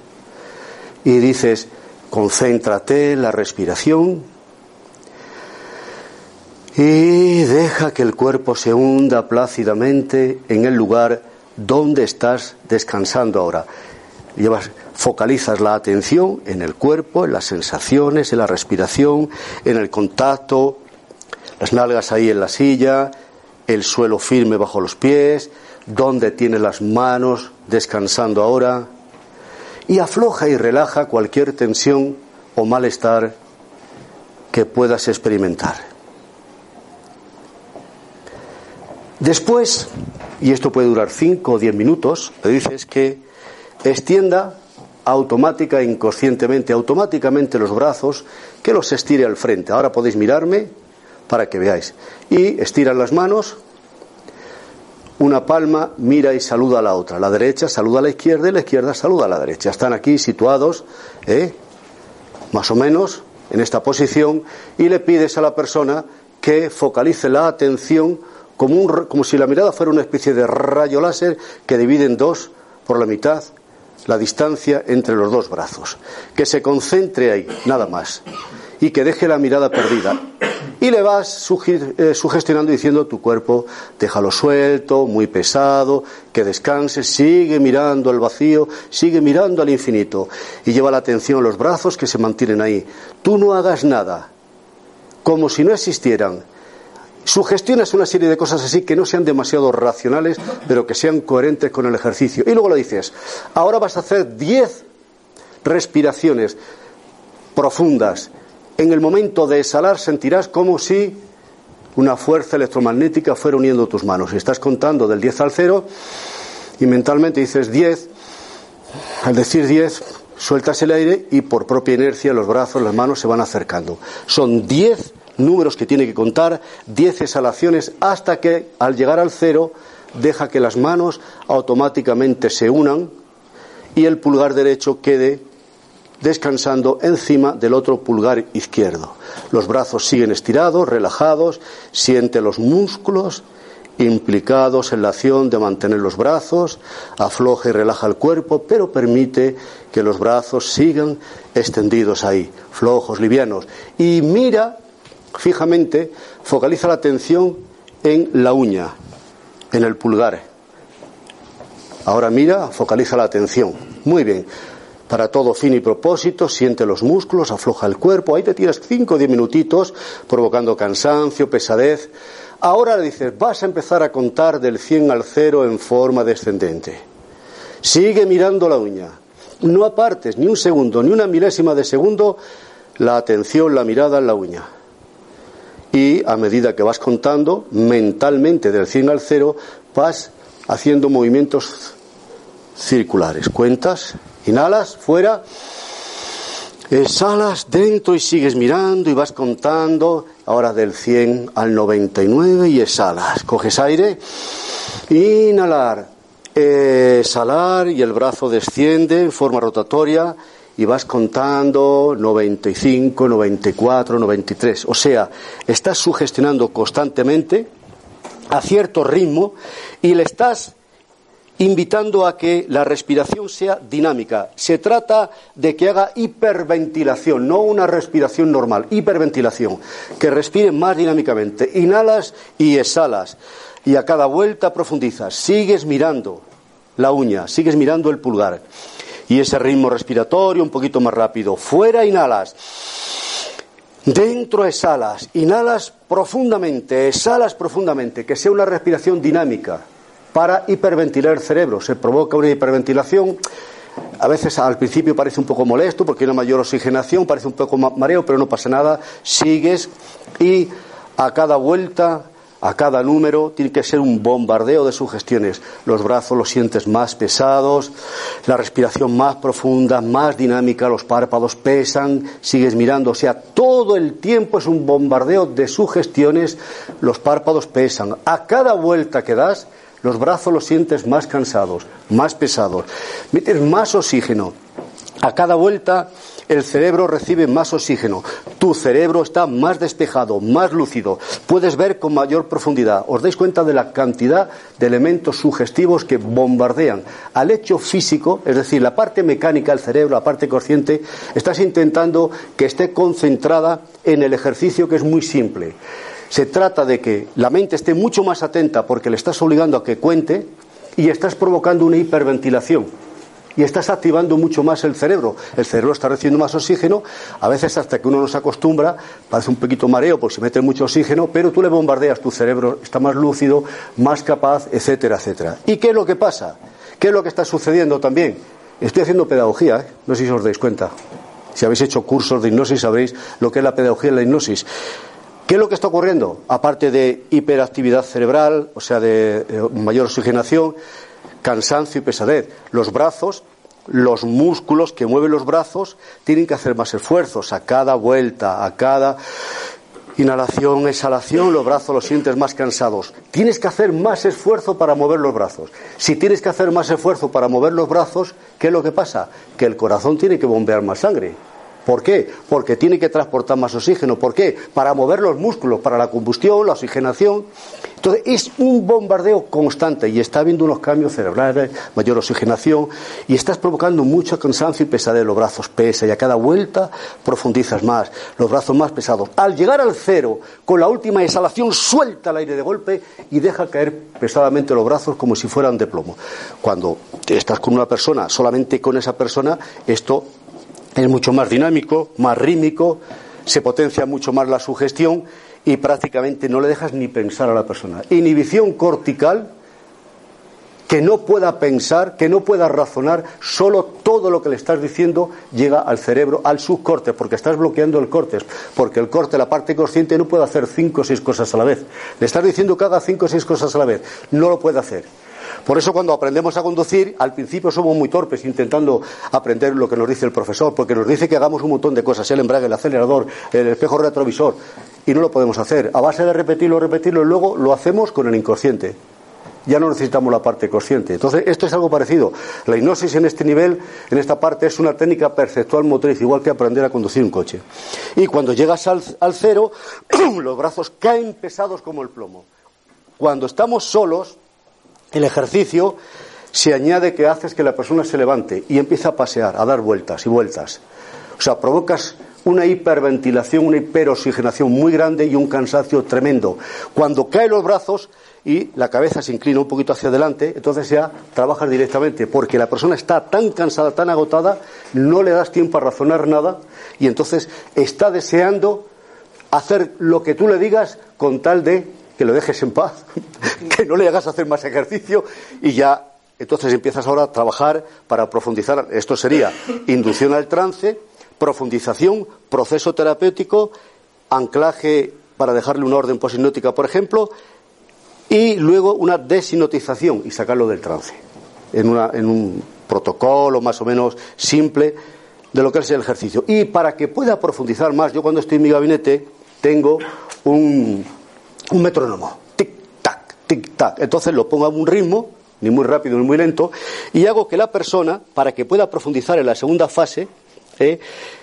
y dices, concéntrate en la respiración y deja que el cuerpo se hunda plácidamente en el lugar donde estás descansando ahora. Llevas, focalizas la atención en el cuerpo, en las sensaciones, en la respiración, en el contacto, las nalgas ahí en la silla, el suelo firme bajo los pies, donde tienes las manos descansando ahora y afloja y relaja cualquier tensión o malestar que puedas experimentar. Después, y esto puede durar 5 o 10 minutos, le dices que extienda automática inconscientemente, automáticamente los brazos, que los estire al frente. Ahora podéis mirarme para que veáis. Y estiran las manos una palma mira y saluda a la otra. La derecha saluda a la izquierda y la izquierda saluda a la derecha. Están aquí situados, ¿eh? más o menos, en esta posición, y le pides a la persona que focalice la atención como, un, como si la mirada fuera una especie de rayo láser que divide en dos por la mitad la distancia entre los dos brazos. Que se concentre ahí, nada más. Y que deje la mirada perdida. Y le vas eh, sugestionando diciendo tu cuerpo, déjalo suelto, muy pesado, que descanse, sigue mirando al vacío, sigue mirando al infinito. Y lleva la atención a los brazos que se mantienen ahí. Tú no hagas nada, como si no existieran Sugestionas una serie de cosas así que no sean demasiado racionales, pero que sean coherentes con el ejercicio. Y luego le dices, ahora vas a hacer 10 respiraciones profundas. En el momento de exhalar sentirás como si una fuerza electromagnética fuera uniendo tus manos. Y estás contando del 10 al 0 y mentalmente dices 10. Al decir 10, sueltas el aire y por propia inercia los brazos, las manos se van acercando. Son 10 números que tiene que contar, 10 exhalaciones, hasta que al llegar al cero deja que las manos automáticamente se unan y el pulgar derecho quede descansando encima del otro pulgar izquierdo. Los brazos siguen estirados, relajados, siente los músculos implicados en la acción de mantener los brazos, afloja y relaja el cuerpo, pero permite que los brazos sigan extendidos ahí, flojos, livianos. Y mira fijamente, focaliza la atención en la uña, en el pulgar. Ahora mira, focaliza la atención. Muy bien. Para todo fin y propósito, siente los músculos, afloja el cuerpo. Ahí te tiras 5 o 10 minutitos, provocando cansancio, pesadez. Ahora le dices, vas a empezar a contar del 100 al 0 en forma descendente. Sigue mirando la uña. No apartes ni un segundo, ni una milésima de segundo la atención, la mirada en la uña y a medida que vas contando mentalmente del 100 al 0 vas haciendo movimientos circulares. Cuentas, inhalas, fuera, exhalas dentro y sigues mirando y vas contando ahora del 100 al 99 y exhalas. Coges aire, inhalar, exhalar y el brazo desciende en forma rotatoria y vas contando 95, 94, 93. O sea, estás sugestionando constantemente a cierto ritmo y le estás invitando a que la respiración sea dinámica. Se trata de que haga hiperventilación, no una respiración normal, hiperventilación, que respire más dinámicamente. Inhalas y exhalas. Y a cada vuelta profundizas. Sigues mirando la uña, sigues mirando el pulgar y ese ritmo respiratorio un poquito más rápido. Fuera inhalas. Dentro exhalas. Inhalas profundamente, exhalas profundamente, que sea una respiración dinámica para hiperventilar el cerebro. Se provoca una hiperventilación. A veces al principio parece un poco molesto porque hay una mayor oxigenación, parece un poco mareo, pero no pasa nada. Sigues y a cada vuelta a cada número tiene que ser un bombardeo de sugestiones. Los brazos los sientes más pesados, la respiración más profunda, más dinámica, los párpados pesan, sigues mirando, o sea, todo el tiempo es un bombardeo de sugestiones, los párpados pesan. A cada vuelta que das, los brazos los sientes más cansados, más pesados, metes más oxígeno. A cada vuelta el cerebro recibe más oxígeno, tu cerebro está más despejado, más lúcido, puedes ver con mayor profundidad. ¿Os dais cuenta de la cantidad de elementos sugestivos que bombardean al hecho físico, es decir, la parte mecánica del cerebro, la parte consciente, estás intentando que esté concentrada en el ejercicio que es muy simple. Se trata de que la mente esté mucho más atenta porque le estás obligando a que cuente y estás provocando una hiperventilación y estás activando mucho más el cerebro. El cerebro está recibiendo más oxígeno, a veces hasta que uno no se acostumbra, parece un poquito mareo porque se mete mucho oxígeno, pero tú le bombardeas, tu cerebro está más lúcido, más capaz, etcétera, etcétera. ¿Y qué es lo que pasa? ¿Qué es lo que está sucediendo también? Estoy haciendo pedagogía, ¿eh? no sé si os dais cuenta. Si habéis hecho cursos de hipnosis sabréis lo que es la pedagogía y la hipnosis. ¿Qué es lo que está ocurriendo? Aparte de hiperactividad cerebral, o sea, de mayor oxigenación, cansancio y pesadez. Los brazos, los músculos que mueven los brazos tienen que hacer más esfuerzos a cada vuelta, a cada inhalación, exhalación, los brazos los sientes más cansados. Tienes que hacer más esfuerzo para mover los brazos. Si tienes que hacer más esfuerzo para mover los brazos, ¿qué es lo que pasa? Que el corazón tiene que bombear más sangre. ¿Por qué? Porque tiene que transportar más oxígeno. ¿Por qué? Para mover los músculos, para la combustión, la oxigenación. Entonces es un bombardeo constante y está habiendo unos cambios cerebrales, mayor oxigenación y estás provocando mucho cansancio y pesadez. Los brazos pesan y a cada vuelta profundizas más, los brazos más pesados. Al llegar al cero, con la última exhalación, suelta el aire de golpe y deja caer pesadamente los brazos como si fueran de plomo. Cuando estás con una persona, solamente con esa persona, esto es mucho más dinámico, más rítmico, se potencia mucho más la sugestión y prácticamente no le dejas ni pensar a la persona. Inhibición cortical, que no pueda pensar, que no pueda razonar, solo todo lo que le estás diciendo llega al cerebro, al subcorte, porque estás bloqueando el corte, porque el corte, la parte consciente, no puede hacer cinco o seis cosas a la vez. Le estás diciendo que haga cinco o seis cosas a la vez, no lo puede hacer. Por eso cuando aprendemos a conducir, al principio somos muy torpes intentando aprender lo que nos dice el profesor, porque nos dice que hagamos un montón de cosas, el embrague, el acelerador, el espejo retrovisor, y no lo podemos hacer. A base de repetirlo, repetirlo, y luego lo hacemos con el inconsciente. Ya no necesitamos la parte consciente. Entonces, esto es algo parecido. La hipnosis en este nivel, en esta parte, es una técnica perceptual motriz, igual que aprender a conducir un coche. Y cuando llegas al, al cero, los brazos caen pesados como el plomo. Cuando estamos solos, el ejercicio se añade que haces que la persona se levante y empieza a pasear, a dar vueltas y vueltas. O sea, provocas una hiperventilación, una hiperoxigenación muy grande y un cansancio tremendo. Cuando caen los brazos y la cabeza se inclina un poquito hacia adelante, entonces ya trabajas directamente, porque la persona está tan cansada, tan agotada, no le das tiempo a razonar nada y entonces está deseando hacer lo que tú le digas con tal de que lo dejes en paz, que no le hagas hacer más ejercicio y ya entonces empiezas ahora a trabajar para profundizar. Esto sería inducción al trance, profundización, proceso terapéutico, anclaje para dejarle una orden posinótica, por ejemplo, y luego una desinnotización y sacarlo del trance, en, una, en un protocolo más o menos simple de lo que es el ejercicio. Y para que pueda profundizar más, yo cuando estoy en mi gabinete tengo un, un metrónomo. Tic-tac, tic-tac. Entonces lo pongo a un ritmo, ni muy rápido ni muy lento, y hago que la persona, para que pueda profundizar en la segunda fase, eh,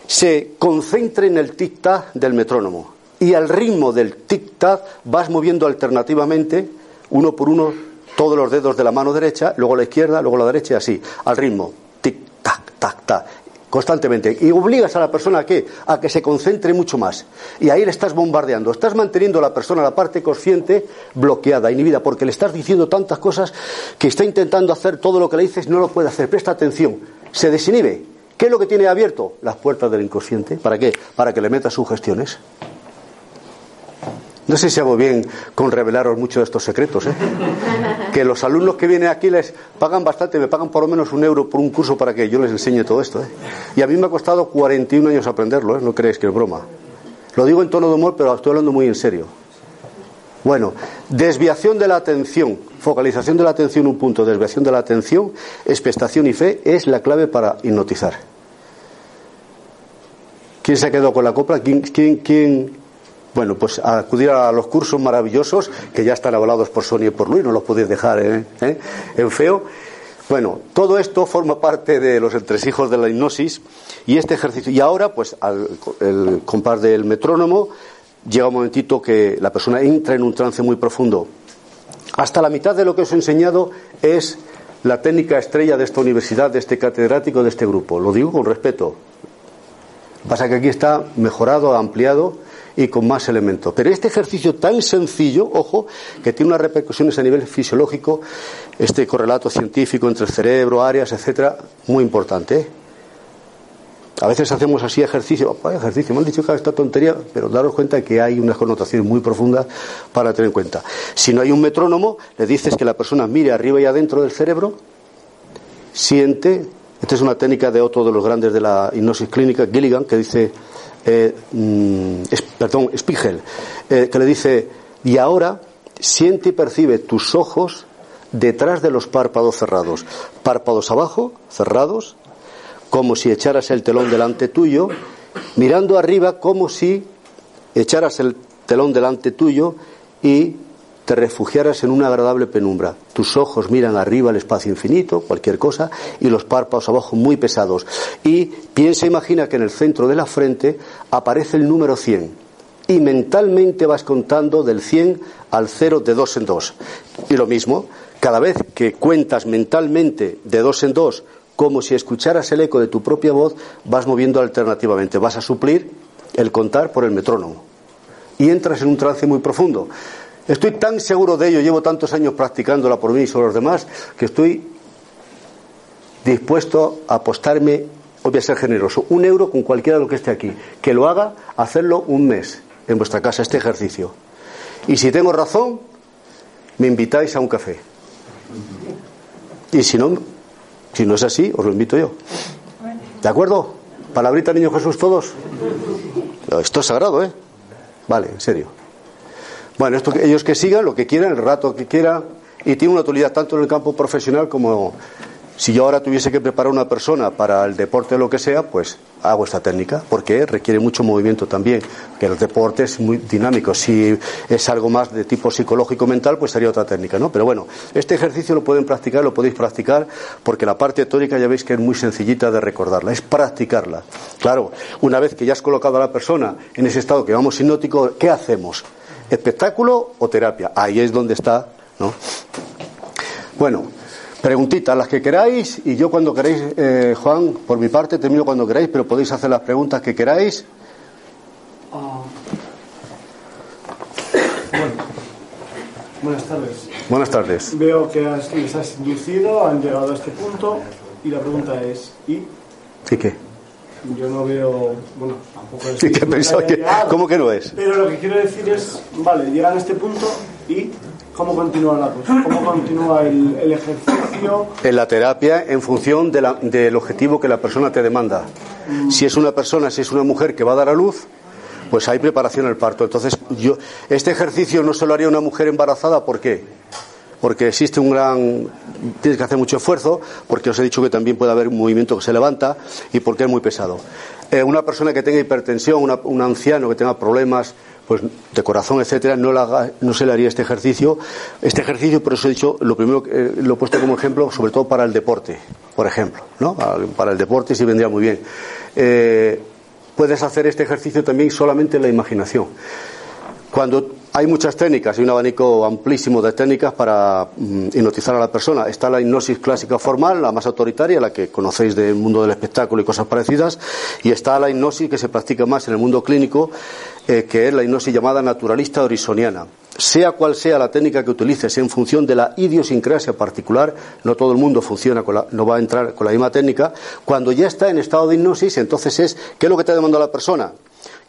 se concentre en el tic-tac del metrónomo. Y al ritmo del tic-tac vas moviendo alternativamente, uno por uno, todos los dedos de la mano derecha, luego la izquierda, luego la derecha y así, al ritmo. Tic-tac, tac, tac constantemente. Y obligas a la persona a qué a que se concentre mucho más. Y ahí le estás bombardeando. Estás manteniendo a la persona la parte consciente bloqueada inhibida porque le estás diciendo tantas cosas que está intentando hacer todo lo que le dices no lo puede hacer. Presta atención. Se desinhibe. ¿qué es lo que tiene abierto? las puertas del inconsciente. ¿para qué? para que le meta sugestiones no sé si hago bien con revelaros muchos de estos secretos, ¿eh? Que los alumnos que vienen aquí les pagan bastante, me pagan por lo menos un euro por un curso para que yo les enseñe todo esto, ¿eh? Y a mí me ha costado 41 años aprenderlo, ¿eh? No creéis que es broma. Lo digo en tono de humor, pero estoy hablando muy en serio. Bueno, desviación de la atención, focalización de la atención en un punto, desviación de la atención, expectación y fe es la clave para hipnotizar. ¿Quién se ha quedado con la copla? ¿Quién, quién, quién, bueno, pues acudir a los cursos maravillosos que ya están avalados por Sonia y por Luis, no los podéis dejar ¿eh? ¿Eh? en feo. Bueno, todo esto forma parte de los entresijos de la hipnosis y este ejercicio. Y ahora, pues, al el compás del metrónomo, llega un momentito que la persona entra en un trance muy profundo. Hasta la mitad de lo que os he enseñado es la técnica estrella de esta universidad, de este catedrático, de este grupo. Lo digo con respeto. Pasa que aquí está mejorado, ampliado y con más elementos. Pero este ejercicio tan sencillo, ojo, que tiene unas repercusiones a nivel fisiológico, este correlato científico entre el cerebro, áreas, etcétera, muy importante. ¿eh? A veces hacemos así ejercicio, ejercicio, me dicho que esta tontería, pero daros cuenta que hay unas connotaciones muy profundas para tener en cuenta. Si no hay un metrónomo, le dices que la persona mire arriba y adentro del cerebro, siente, esta es una técnica de otro de los grandes de la hipnosis clínica, Gilligan, que dice eh, mm, perdón, Spiegel, eh, que le dice, y ahora siente y percibe tus ojos detrás de los párpados cerrados, párpados abajo, cerrados, como si echaras el telón delante tuyo, mirando arriba como si echaras el telón delante tuyo y te refugiaras en una agradable penumbra. Tus ojos miran arriba el espacio infinito, cualquier cosa, y los párpados abajo muy pesados. Y piensa, imagina que en el centro de la frente aparece el número 100. Y mentalmente vas contando del 100 al 0 de dos en dos. Y lo mismo, cada vez que cuentas mentalmente de dos en dos, como si escucharas el eco de tu propia voz, vas moviendo alternativamente. Vas a suplir el contar por el metrónomo. Y entras en un trance muy profundo. Estoy tan seguro de ello, llevo tantos años practicándola por mí y sobre los demás, que estoy dispuesto a apostarme, voy a ser generoso, un euro con cualquiera de lo que esté aquí. Que lo haga, hacerlo un mes en vuestra casa, este ejercicio. Y si tengo razón, me invitáis a un café. Y si no, si no es así, os lo invito yo. ¿De acuerdo? Palabrita, niño Jesús, todos. Esto es sagrado, ¿eh? Vale, en serio. Bueno, ellos que sigan lo que quieran, el rato que quieran, y tiene una utilidad tanto en el campo profesional como si yo ahora tuviese que preparar una persona para el deporte o lo que sea, pues hago esta técnica, porque requiere mucho movimiento también, que el deporte es muy dinámico. Si es algo más de tipo psicológico mental, pues sería otra técnica, ¿no? Pero bueno, este ejercicio lo pueden practicar, lo podéis practicar, porque la parte tónica ya veis que es muy sencillita de recordarla, es practicarla. Claro, una vez que ya has colocado a la persona en ese estado que vamos hipnótico, ¿qué hacemos? ¿Espectáculo o terapia? Ahí es donde está, ¿no? Bueno, Preguntitas, las que queráis, y yo cuando queráis, eh, Juan, por mi parte termino cuando queráis, pero podéis hacer las preguntas que queráis. Bueno. Buenas tardes. Buenas tardes. Veo que has, les has inducido, han llegado a este punto, y la pregunta es, ¿y? ¿Y qué? Yo no veo, bueno, tampoco es... ¿Y qué pensado que, ¿Cómo que no es? Pero lo que quiero decir es, vale, llegan a este punto y ¿Cómo continúa la cosa? ¿Cómo continúa el, ejercicio? En la terapia, en función del objetivo que la persona te demanda. Mm. Si es una persona, si es una mujer que va a dar a luz, pues hay preparación al parto. Entonces, yo, este ejercicio no se lo haría una mujer embarazada, ¿por qué? Porque existe un gran. Tienes que hacer mucho esfuerzo, porque os he dicho que también puede haber un movimiento que se levanta y porque es muy pesado. Eh, una persona que tenga hipertensión, un anciano que tenga problemas pues de corazón, etcétera, no, no se le haría este ejercicio. Este ejercicio, por eso he dicho, lo primero eh, lo he puesto como ejemplo, sobre todo para el deporte, por ejemplo, ¿no? Para el deporte sí vendría muy bien. Eh, puedes hacer este ejercicio también solamente en la imaginación. Cuando hay muchas técnicas, hay un abanico amplísimo de técnicas para mm, hipnotizar a la persona. Está la hipnosis clásica formal, la más autoritaria, la que conocéis del mundo del espectáculo y cosas parecidas, y está la hipnosis que se practica más en el mundo clínico, eh, que es la hipnosis llamada naturalista horizoniana. Sea cual sea la técnica que utilices en función de la idiosincrasia particular, no todo el mundo funciona con la, no va a entrar con la misma técnica, cuando ya está en estado de hipnosis, entonces es, ¿qué es lo que te ha demandado la persona?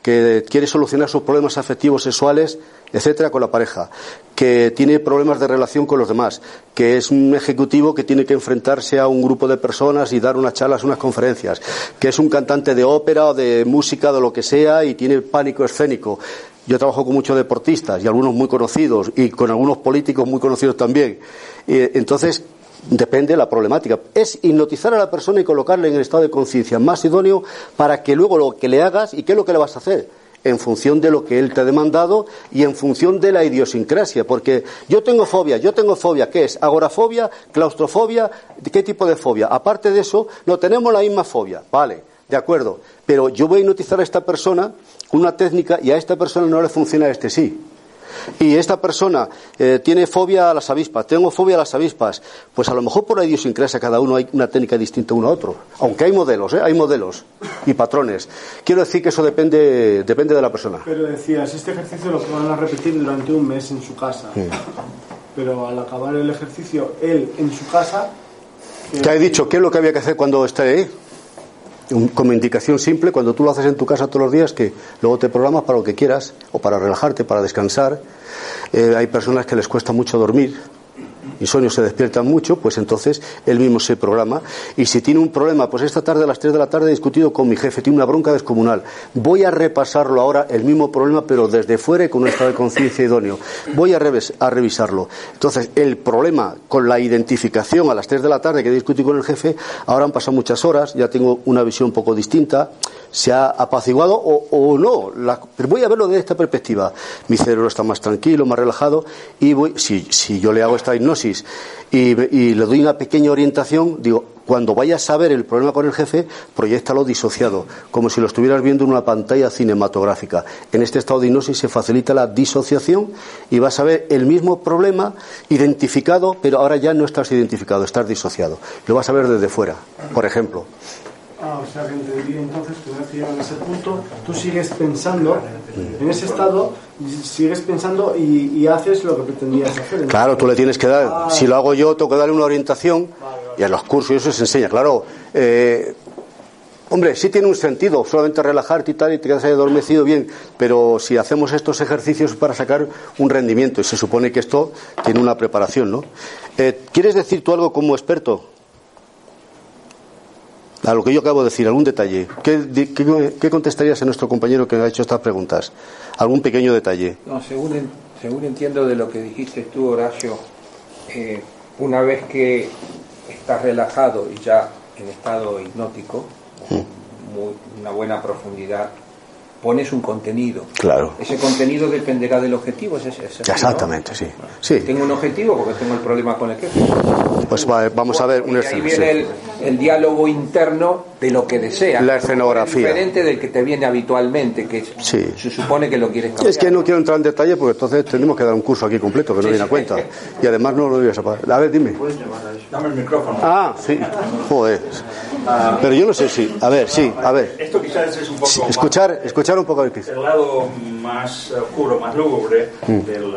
Que quiere solucionar sus problemas afectivos sexuales, etcétera, con la pareja, que tiene problemas de relación con los demás, que es un ejecutivo que tiene que enfrentarse a un grupo de personas y dar unas charlas, unas conferencias, que es un cantante de ópera o de música, de lo que sea, y tiene pánico escénico. Yo trabajo con muchos deportistas y algunos muy conocidos y con algunos políticos muy conocidos también. entonces, Depende de la problemática. Es hipnotizar a la persona y colocarle en el estado de conciencia más idóneo para que luego lo que le hagas y qué es lo que le vas a hacer en función de lo que él te ha demandado y en función de la idiosincrasia. Porque yo tengo fobia, yo tengo fobia, ¿qué es? Agorafobia, claustrofobia, ¿qué tipo de fobia? Aparte de eso, no tenemos la misma fobia, vale, de acuerdo. Pero yo voy a hipnotizar a esta persona con una técnica y a esta persona no le funciona este sí y esta persona eh, tiene fobia a las avispas, tengo fobia a las avispas, pues a lo mejor por la idiosincrasia cada uno hay una técnica distinta uno a otro, aunque hay modelos, ¿eh? hay modelos y patrones. Quiero decir que eso depende, depende de la persona. Pero decías, este ejercicio lo van a repetir durante un mes en su casa, pero al acabar el ejercicio, él en su casa... Te he dicho, ¿qué es lo que había que hacer cuando esté ahí? Como indicación simple, cuando tú lo haces en tu casa todos los días, que luego te programas para lo que quieras, o para relajarte, para descansar. Eh, hay personas que les cuesta mucho dormir, insomnio se despierta mucho, pues entonces él mismo se programa. Y si tiene un problema, pues esta tarde a las 3 de la tarde he discutido con mi jefe, tiene una bronca descomunal. Voy a repasarlo ahora, el mismo problema, pero desde fuera y con un estado de conciencia idóneo. Voy a, revisarlo. Entonces, el problema con la identificación a las 3 de la tarde que discutí con el jefe, ahora han pasado muchas horas, ya tengo una visión un poco distinta, se ha apaciguado o, no. pero voy a verlo desde esta perspectiva. Mi cerebro está más tranquilo, más relajado y voy, si, si yo le hago esta hipnosis y, le doy una pequeña orientación, digo, cuando vayas a ver el problema con el jefe, proyectalo disociado, como si lo estuvieras viendo en una pantalla cinematográfica. En este estado de hipnosis se facilita la disociación y vas a ver el mismo problema identificado, pero ahora ya no estás identificado, estás disociado. Lo vas a ver desde fuera, por ejemplo. Ah, o sea que entendí entonces que una vez que en ese punto, tú sigues pensando, en ese estado, sigues pensando y, haces lo que pretendías hacer. Claro, tú le tienes que dar, ah. si lo hago yo, tengo que darle una orientación y en los cursos eso se enseña, claro. Eh, hombre, sí tiene un sentido, solamente relajarte y tal y te quedas ahí adormecido bien, pero si hacemos estos ejercicios para sacar un rendimiento y se supone que esto tiene una preparación, ¿no? Eh, ¿Quieres decir tú algo como experto? A lo que yo acabo de decir, algún detalle. ¿Qué, contestarías a nuestro compañero que ha hecho estas preguntas? ¿Algún pequeño detalle? No, según, según entiendo de lo que dijiste tú, Horacio, eh, una vez que estás relajado y ya en estado hipnótico, mm. una buena profundidad, pones un contenido. Claro. Ese contenido dependerá del objetivo. ¿es, Exactamente, sí. sí. Tengo un objetivo porque tengo el problema con el jefe. Pues vamos a ver un Ahí viene el, diálogo interno de lo que desea. La escenografía. Diferente del que te viene habitualmente, que se supone que lo quieres cambiar. Es que no quiero entrar en detalle porque entonces tenemos que dar un curso aquí completo que no viene a cuenta. Y además no lo voy a saber. A ver, dime. Dame el micrófono. Ah, sí. Joder. Pero yo no sé si. A ver, sí, a ver. Esto quizás es un poco. escuchar, escuchar un poco difícil. El lado más oscuro, más lúgubre, mm. del,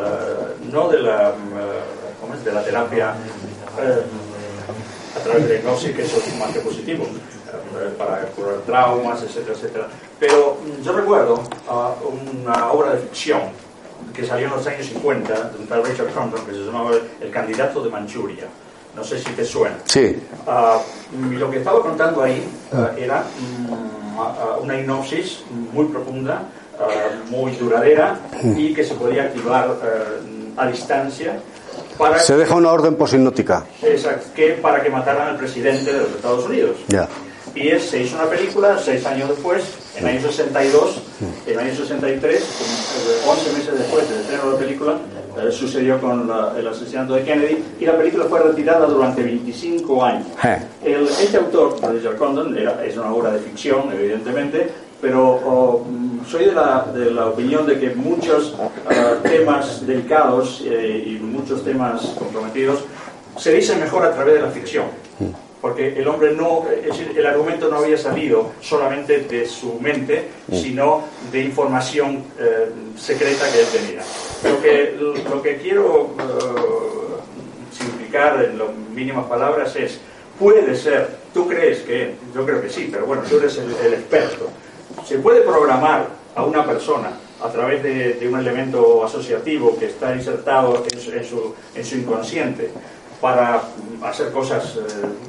no de la, ¿cómo es? de la terapia eh, a través de la hipnosis, que eso es más que positivo, eh, para curar traumas, etcétera, etcétera. Pero mm, yo recuerdo una obra de ficción que salió en los años 50 de un tal Richard Condon que se llamaba El candidato de Manchuria no sé si te suena. Sí. Ah, lo que estaba contando ahí ah, era ah, una hipnosis muy profunda, muy duradera y que se podía activar a distancia. Para se deja una orden poshipnótica. Exacto, que para que mataran al presidente de los Estados Unidos. Ya. Y es, se hizo una película seis años después, en el año 62, en el año 63, 11 meses después del estreno de la película, eh, sucedió con el asesinato de Kennedy y la película fue retirada durante 25 años. El, este autor, Richard Condon, es una obra de ficción, evidentemente, pero oh, mm, soy de la, de la, opinión de que muchos ah, temas delicados eh, y muchos temas comprometidos se dicen mejor a través de la ficción porque el hombre no, es decir, el argumento no había salido solamente de su mente, mm. sino de información eh, secreta que él tenía. Lo que, lo que quiero uh, simplificar en las mínimas palabras es, puede ser, tú crees que, yo creo que sí, pero bueno, tú eres el, experto, se puede programar a una persona a través de, un elemento asociativo que está insertado en su, en su, en su inconsciente para hacer cosas... Eh,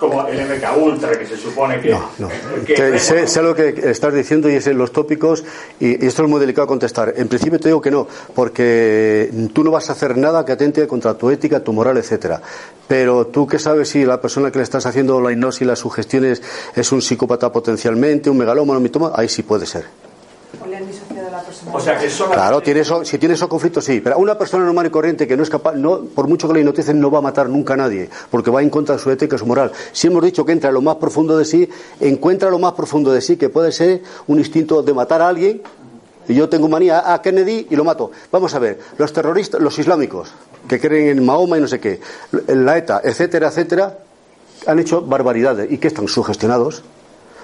como el MK Ultra, que se supone que. No, no. sé, lo que estás diciendo y es en los tópicos, y, esto es muy delicado contestar. En principio te digo que no, porque tú no vas a hacer nada que atente contra tu ética, tu moral, etcétera. Pero tú qué sabes si la persona que le estás haciendo la hipnosis y las sugestiones es un psicópata potencialmente, un megalómano, mitoma, ahí sí puede ser. O sea, que Claro, tiene eso, si tiene esos conflictos, sí. Pero una persona normal y corriente que no es capaz, no, por mucho que le noticen, no va a matar nunca a nadie, porque va en contra de su ética y su moral. Si hemos dicho que entra en lo más profundo de sí, encuentra lo más profundo de sí, que puede ser un instinto de matar a alguien, y yo tengo manía a Kennedy y lo mato. Vamos a ver, los terroristas, los islámicos, que creen en Mahoma y no sé qué, la ETA, etcétera, etcétera, han hecho barbaridades y que están sugestionados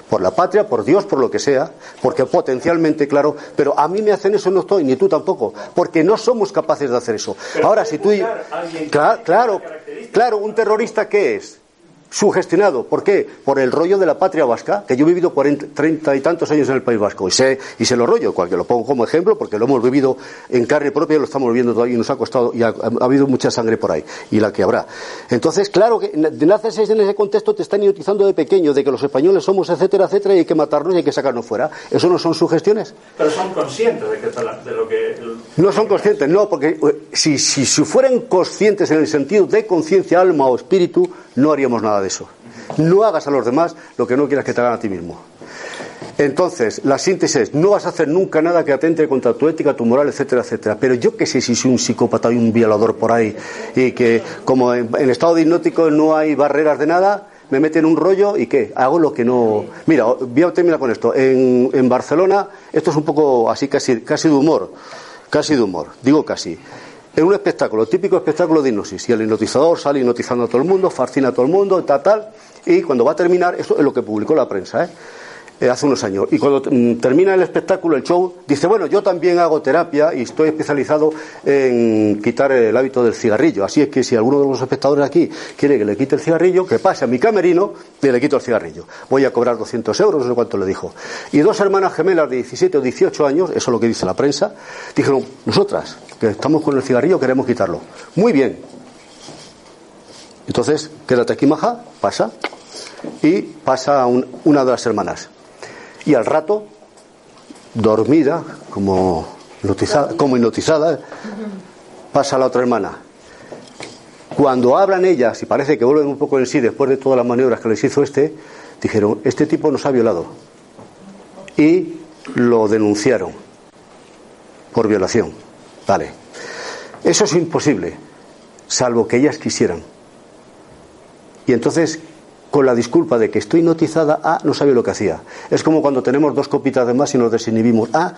por la patria, por Dios, por lo que sea, porque potencialmente, claro, pero a mí me hacen eso, no estoy, ni tú tampoco, porque no somos capaces de hacer eso. Ahora, si tú... Claro, claro, claro, un terrorista, ¿qué es? Sugestionado. ¿Por qué? Por el rollo de la patria vasca, que yo he vivido 40, 30 y tantos años en el País Vasco y sé, y sé lo rollo, cual que lo pongo como ejemplo porque lo hemos vivido en carne propia y lo estamos viviendo todavía y nos ha costado y ha, ha habido mucha sangre por ahí y la que habrá. Entonces, claro que naces en ese contexto te están idiotizando de pequeño de que los españoles somos etcétera, etcétera y hay que matarnos y hay que sacarnos fuera. ¿Eso no son sugestiones? Pero son conscientes de, que, de lo que... el- No son conscientes, no, porque eh, si, si, si fueran conscientes en el sentido de conciencia, alma o espíritu, no haríamos nada de eso. No hagas a los demás lo que no quieras que te hagan a ti mismo. Entonces, la síntesis es, no vas a hacer nunca nada que atente contra tu ética, tu moral, etcétera, etcétera. Pero yo que sé si soy un psicópata y un violador por ahí y que como en, en estado de hipnótico no hay barreras de nada, me meten un rollo y qué, hago lo que no... Mira, voy a terminar con esto. En, en Barcelona, esto es un poco así casi, casi de humor, casi de humor, digo casi. En un espectáculo, típico espectáculo de hipnosis, y el hipnotizador sale hipnotizando a todo el mundo, fascina a todo el mundo, tal, tal, y cuando va a terminar, esto es lo que publicó la prensa, ¿eh? Eh, hace unos años. Y cuando mm, termina el espectáculo, el show, dice, bueno, yo también hago terapia y estoy especializado en quitar el hábito del cigarrillo. Así es que si alguno de los espectadores aquí quiere que le quite el cigarrillo, que pase a mi camerino y le quito el cigarrillo. Voy a cobrar 200 euros, no sé cuánto le dijo. Y dos hermanas gemelas de 17 o 18 años, eso es lo que dice la prensa, dijeron, nosotras, que estamos con el cigarrillo, queremos quitarlo. Muy bien. Entonces, quédate aquí, maja, pasa. Y pasa a un- una de las hermanas. Y al rato, dormida, como hipnotizada, como hipnotizada, pasa la otra hermana. Cuando hablan ellas y parece que vuelven un poco en sí después de todas las maniobras que les hizo este, dijeron, este tipo nos ha violado. Y lo denunciaron por violación. Vale. Eso es imposible, salvo que ellas quisieran. Y entonces, con la disculpa de que estoy hipnotizada, ah, no sabía lo que hacía. Es como cuando tenemos dos copitas de más y nos desinhibimos. Ah,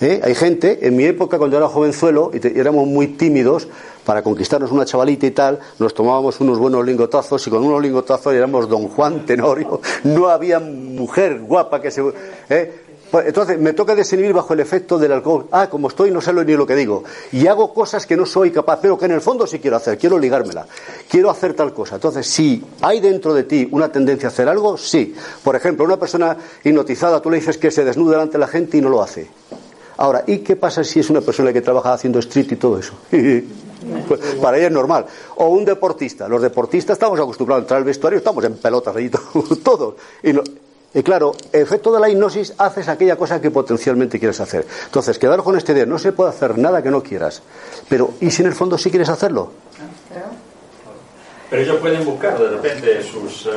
¿eh? hay gente, en mi época cuando era jovenzuelo y éramos muy tímidos, para conquistarnos una chavalita y tal, nos tomábamos unos buenos lingotazos y con unos lingotazos éramos don Juan Tenorio. No había mujer guapa que se... ¿eh? Entonces me toca desinhibir bajo el efecto del alcohol. Ah, como estoy, no sé ni lo que digo. Y hago cosas que no soy capaz, pero que en el fondo sí quiero hacer. Quiero ligármela. Quiero hacer tal cosa. Entonces, si hay dentro de ti una tendencia a hacer algo, sí. Por ejemplo, una persona hipnotizada, tú le dices que se desnude delante de la gente y no lo hace. Ahora, ¿y qué pasa si es una persona que trabaja haciendo street y todo eso? Para ella es normal. O un deportista. Los deportistas estamos acostumbrados a entrar al vestuario, estamos en pelotas allí todos. Y claro, efecto de la hipnosis haces aquella cosa que potencialmente quieres hacer. Entonces, quedar con esta idea, no se puede hacer nada que no quieras. Pero, ¿y si en el fondo sí quieres hacerlo? Pero ellos pueden buscar de repente sus, eh,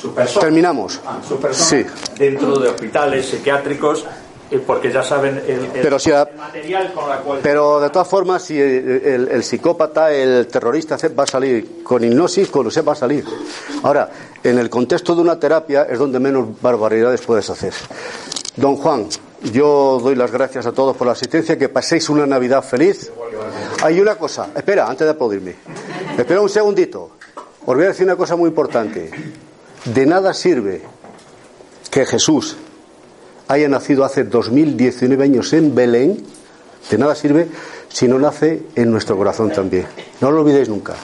su persona. Terminamos. Ah, Sí. dentro de hospitales psiquiátricos, porque ya saben el, el- Pero si a- el material con la cual. Pero de todas formas, si el, el- el psicópata, el terrorista va a salir con hipnosis, con usted va a salir. Ahora, en el contexto de una terapia es donde menos barbaridades puedes hacer. Don Juan, yo doy las gracias a todos por la asistencia, que paséis una Navidad feliz. Hay una cosa, espera, antes de aplaudirme. Espera un segundito. Os voy a decir una cosa muy importante. De nada sirve que Jesús haya nacido hace 2019 años en Belén, de nada sirve si no nace en nuestro corazón también. No lo olvidéis nunca.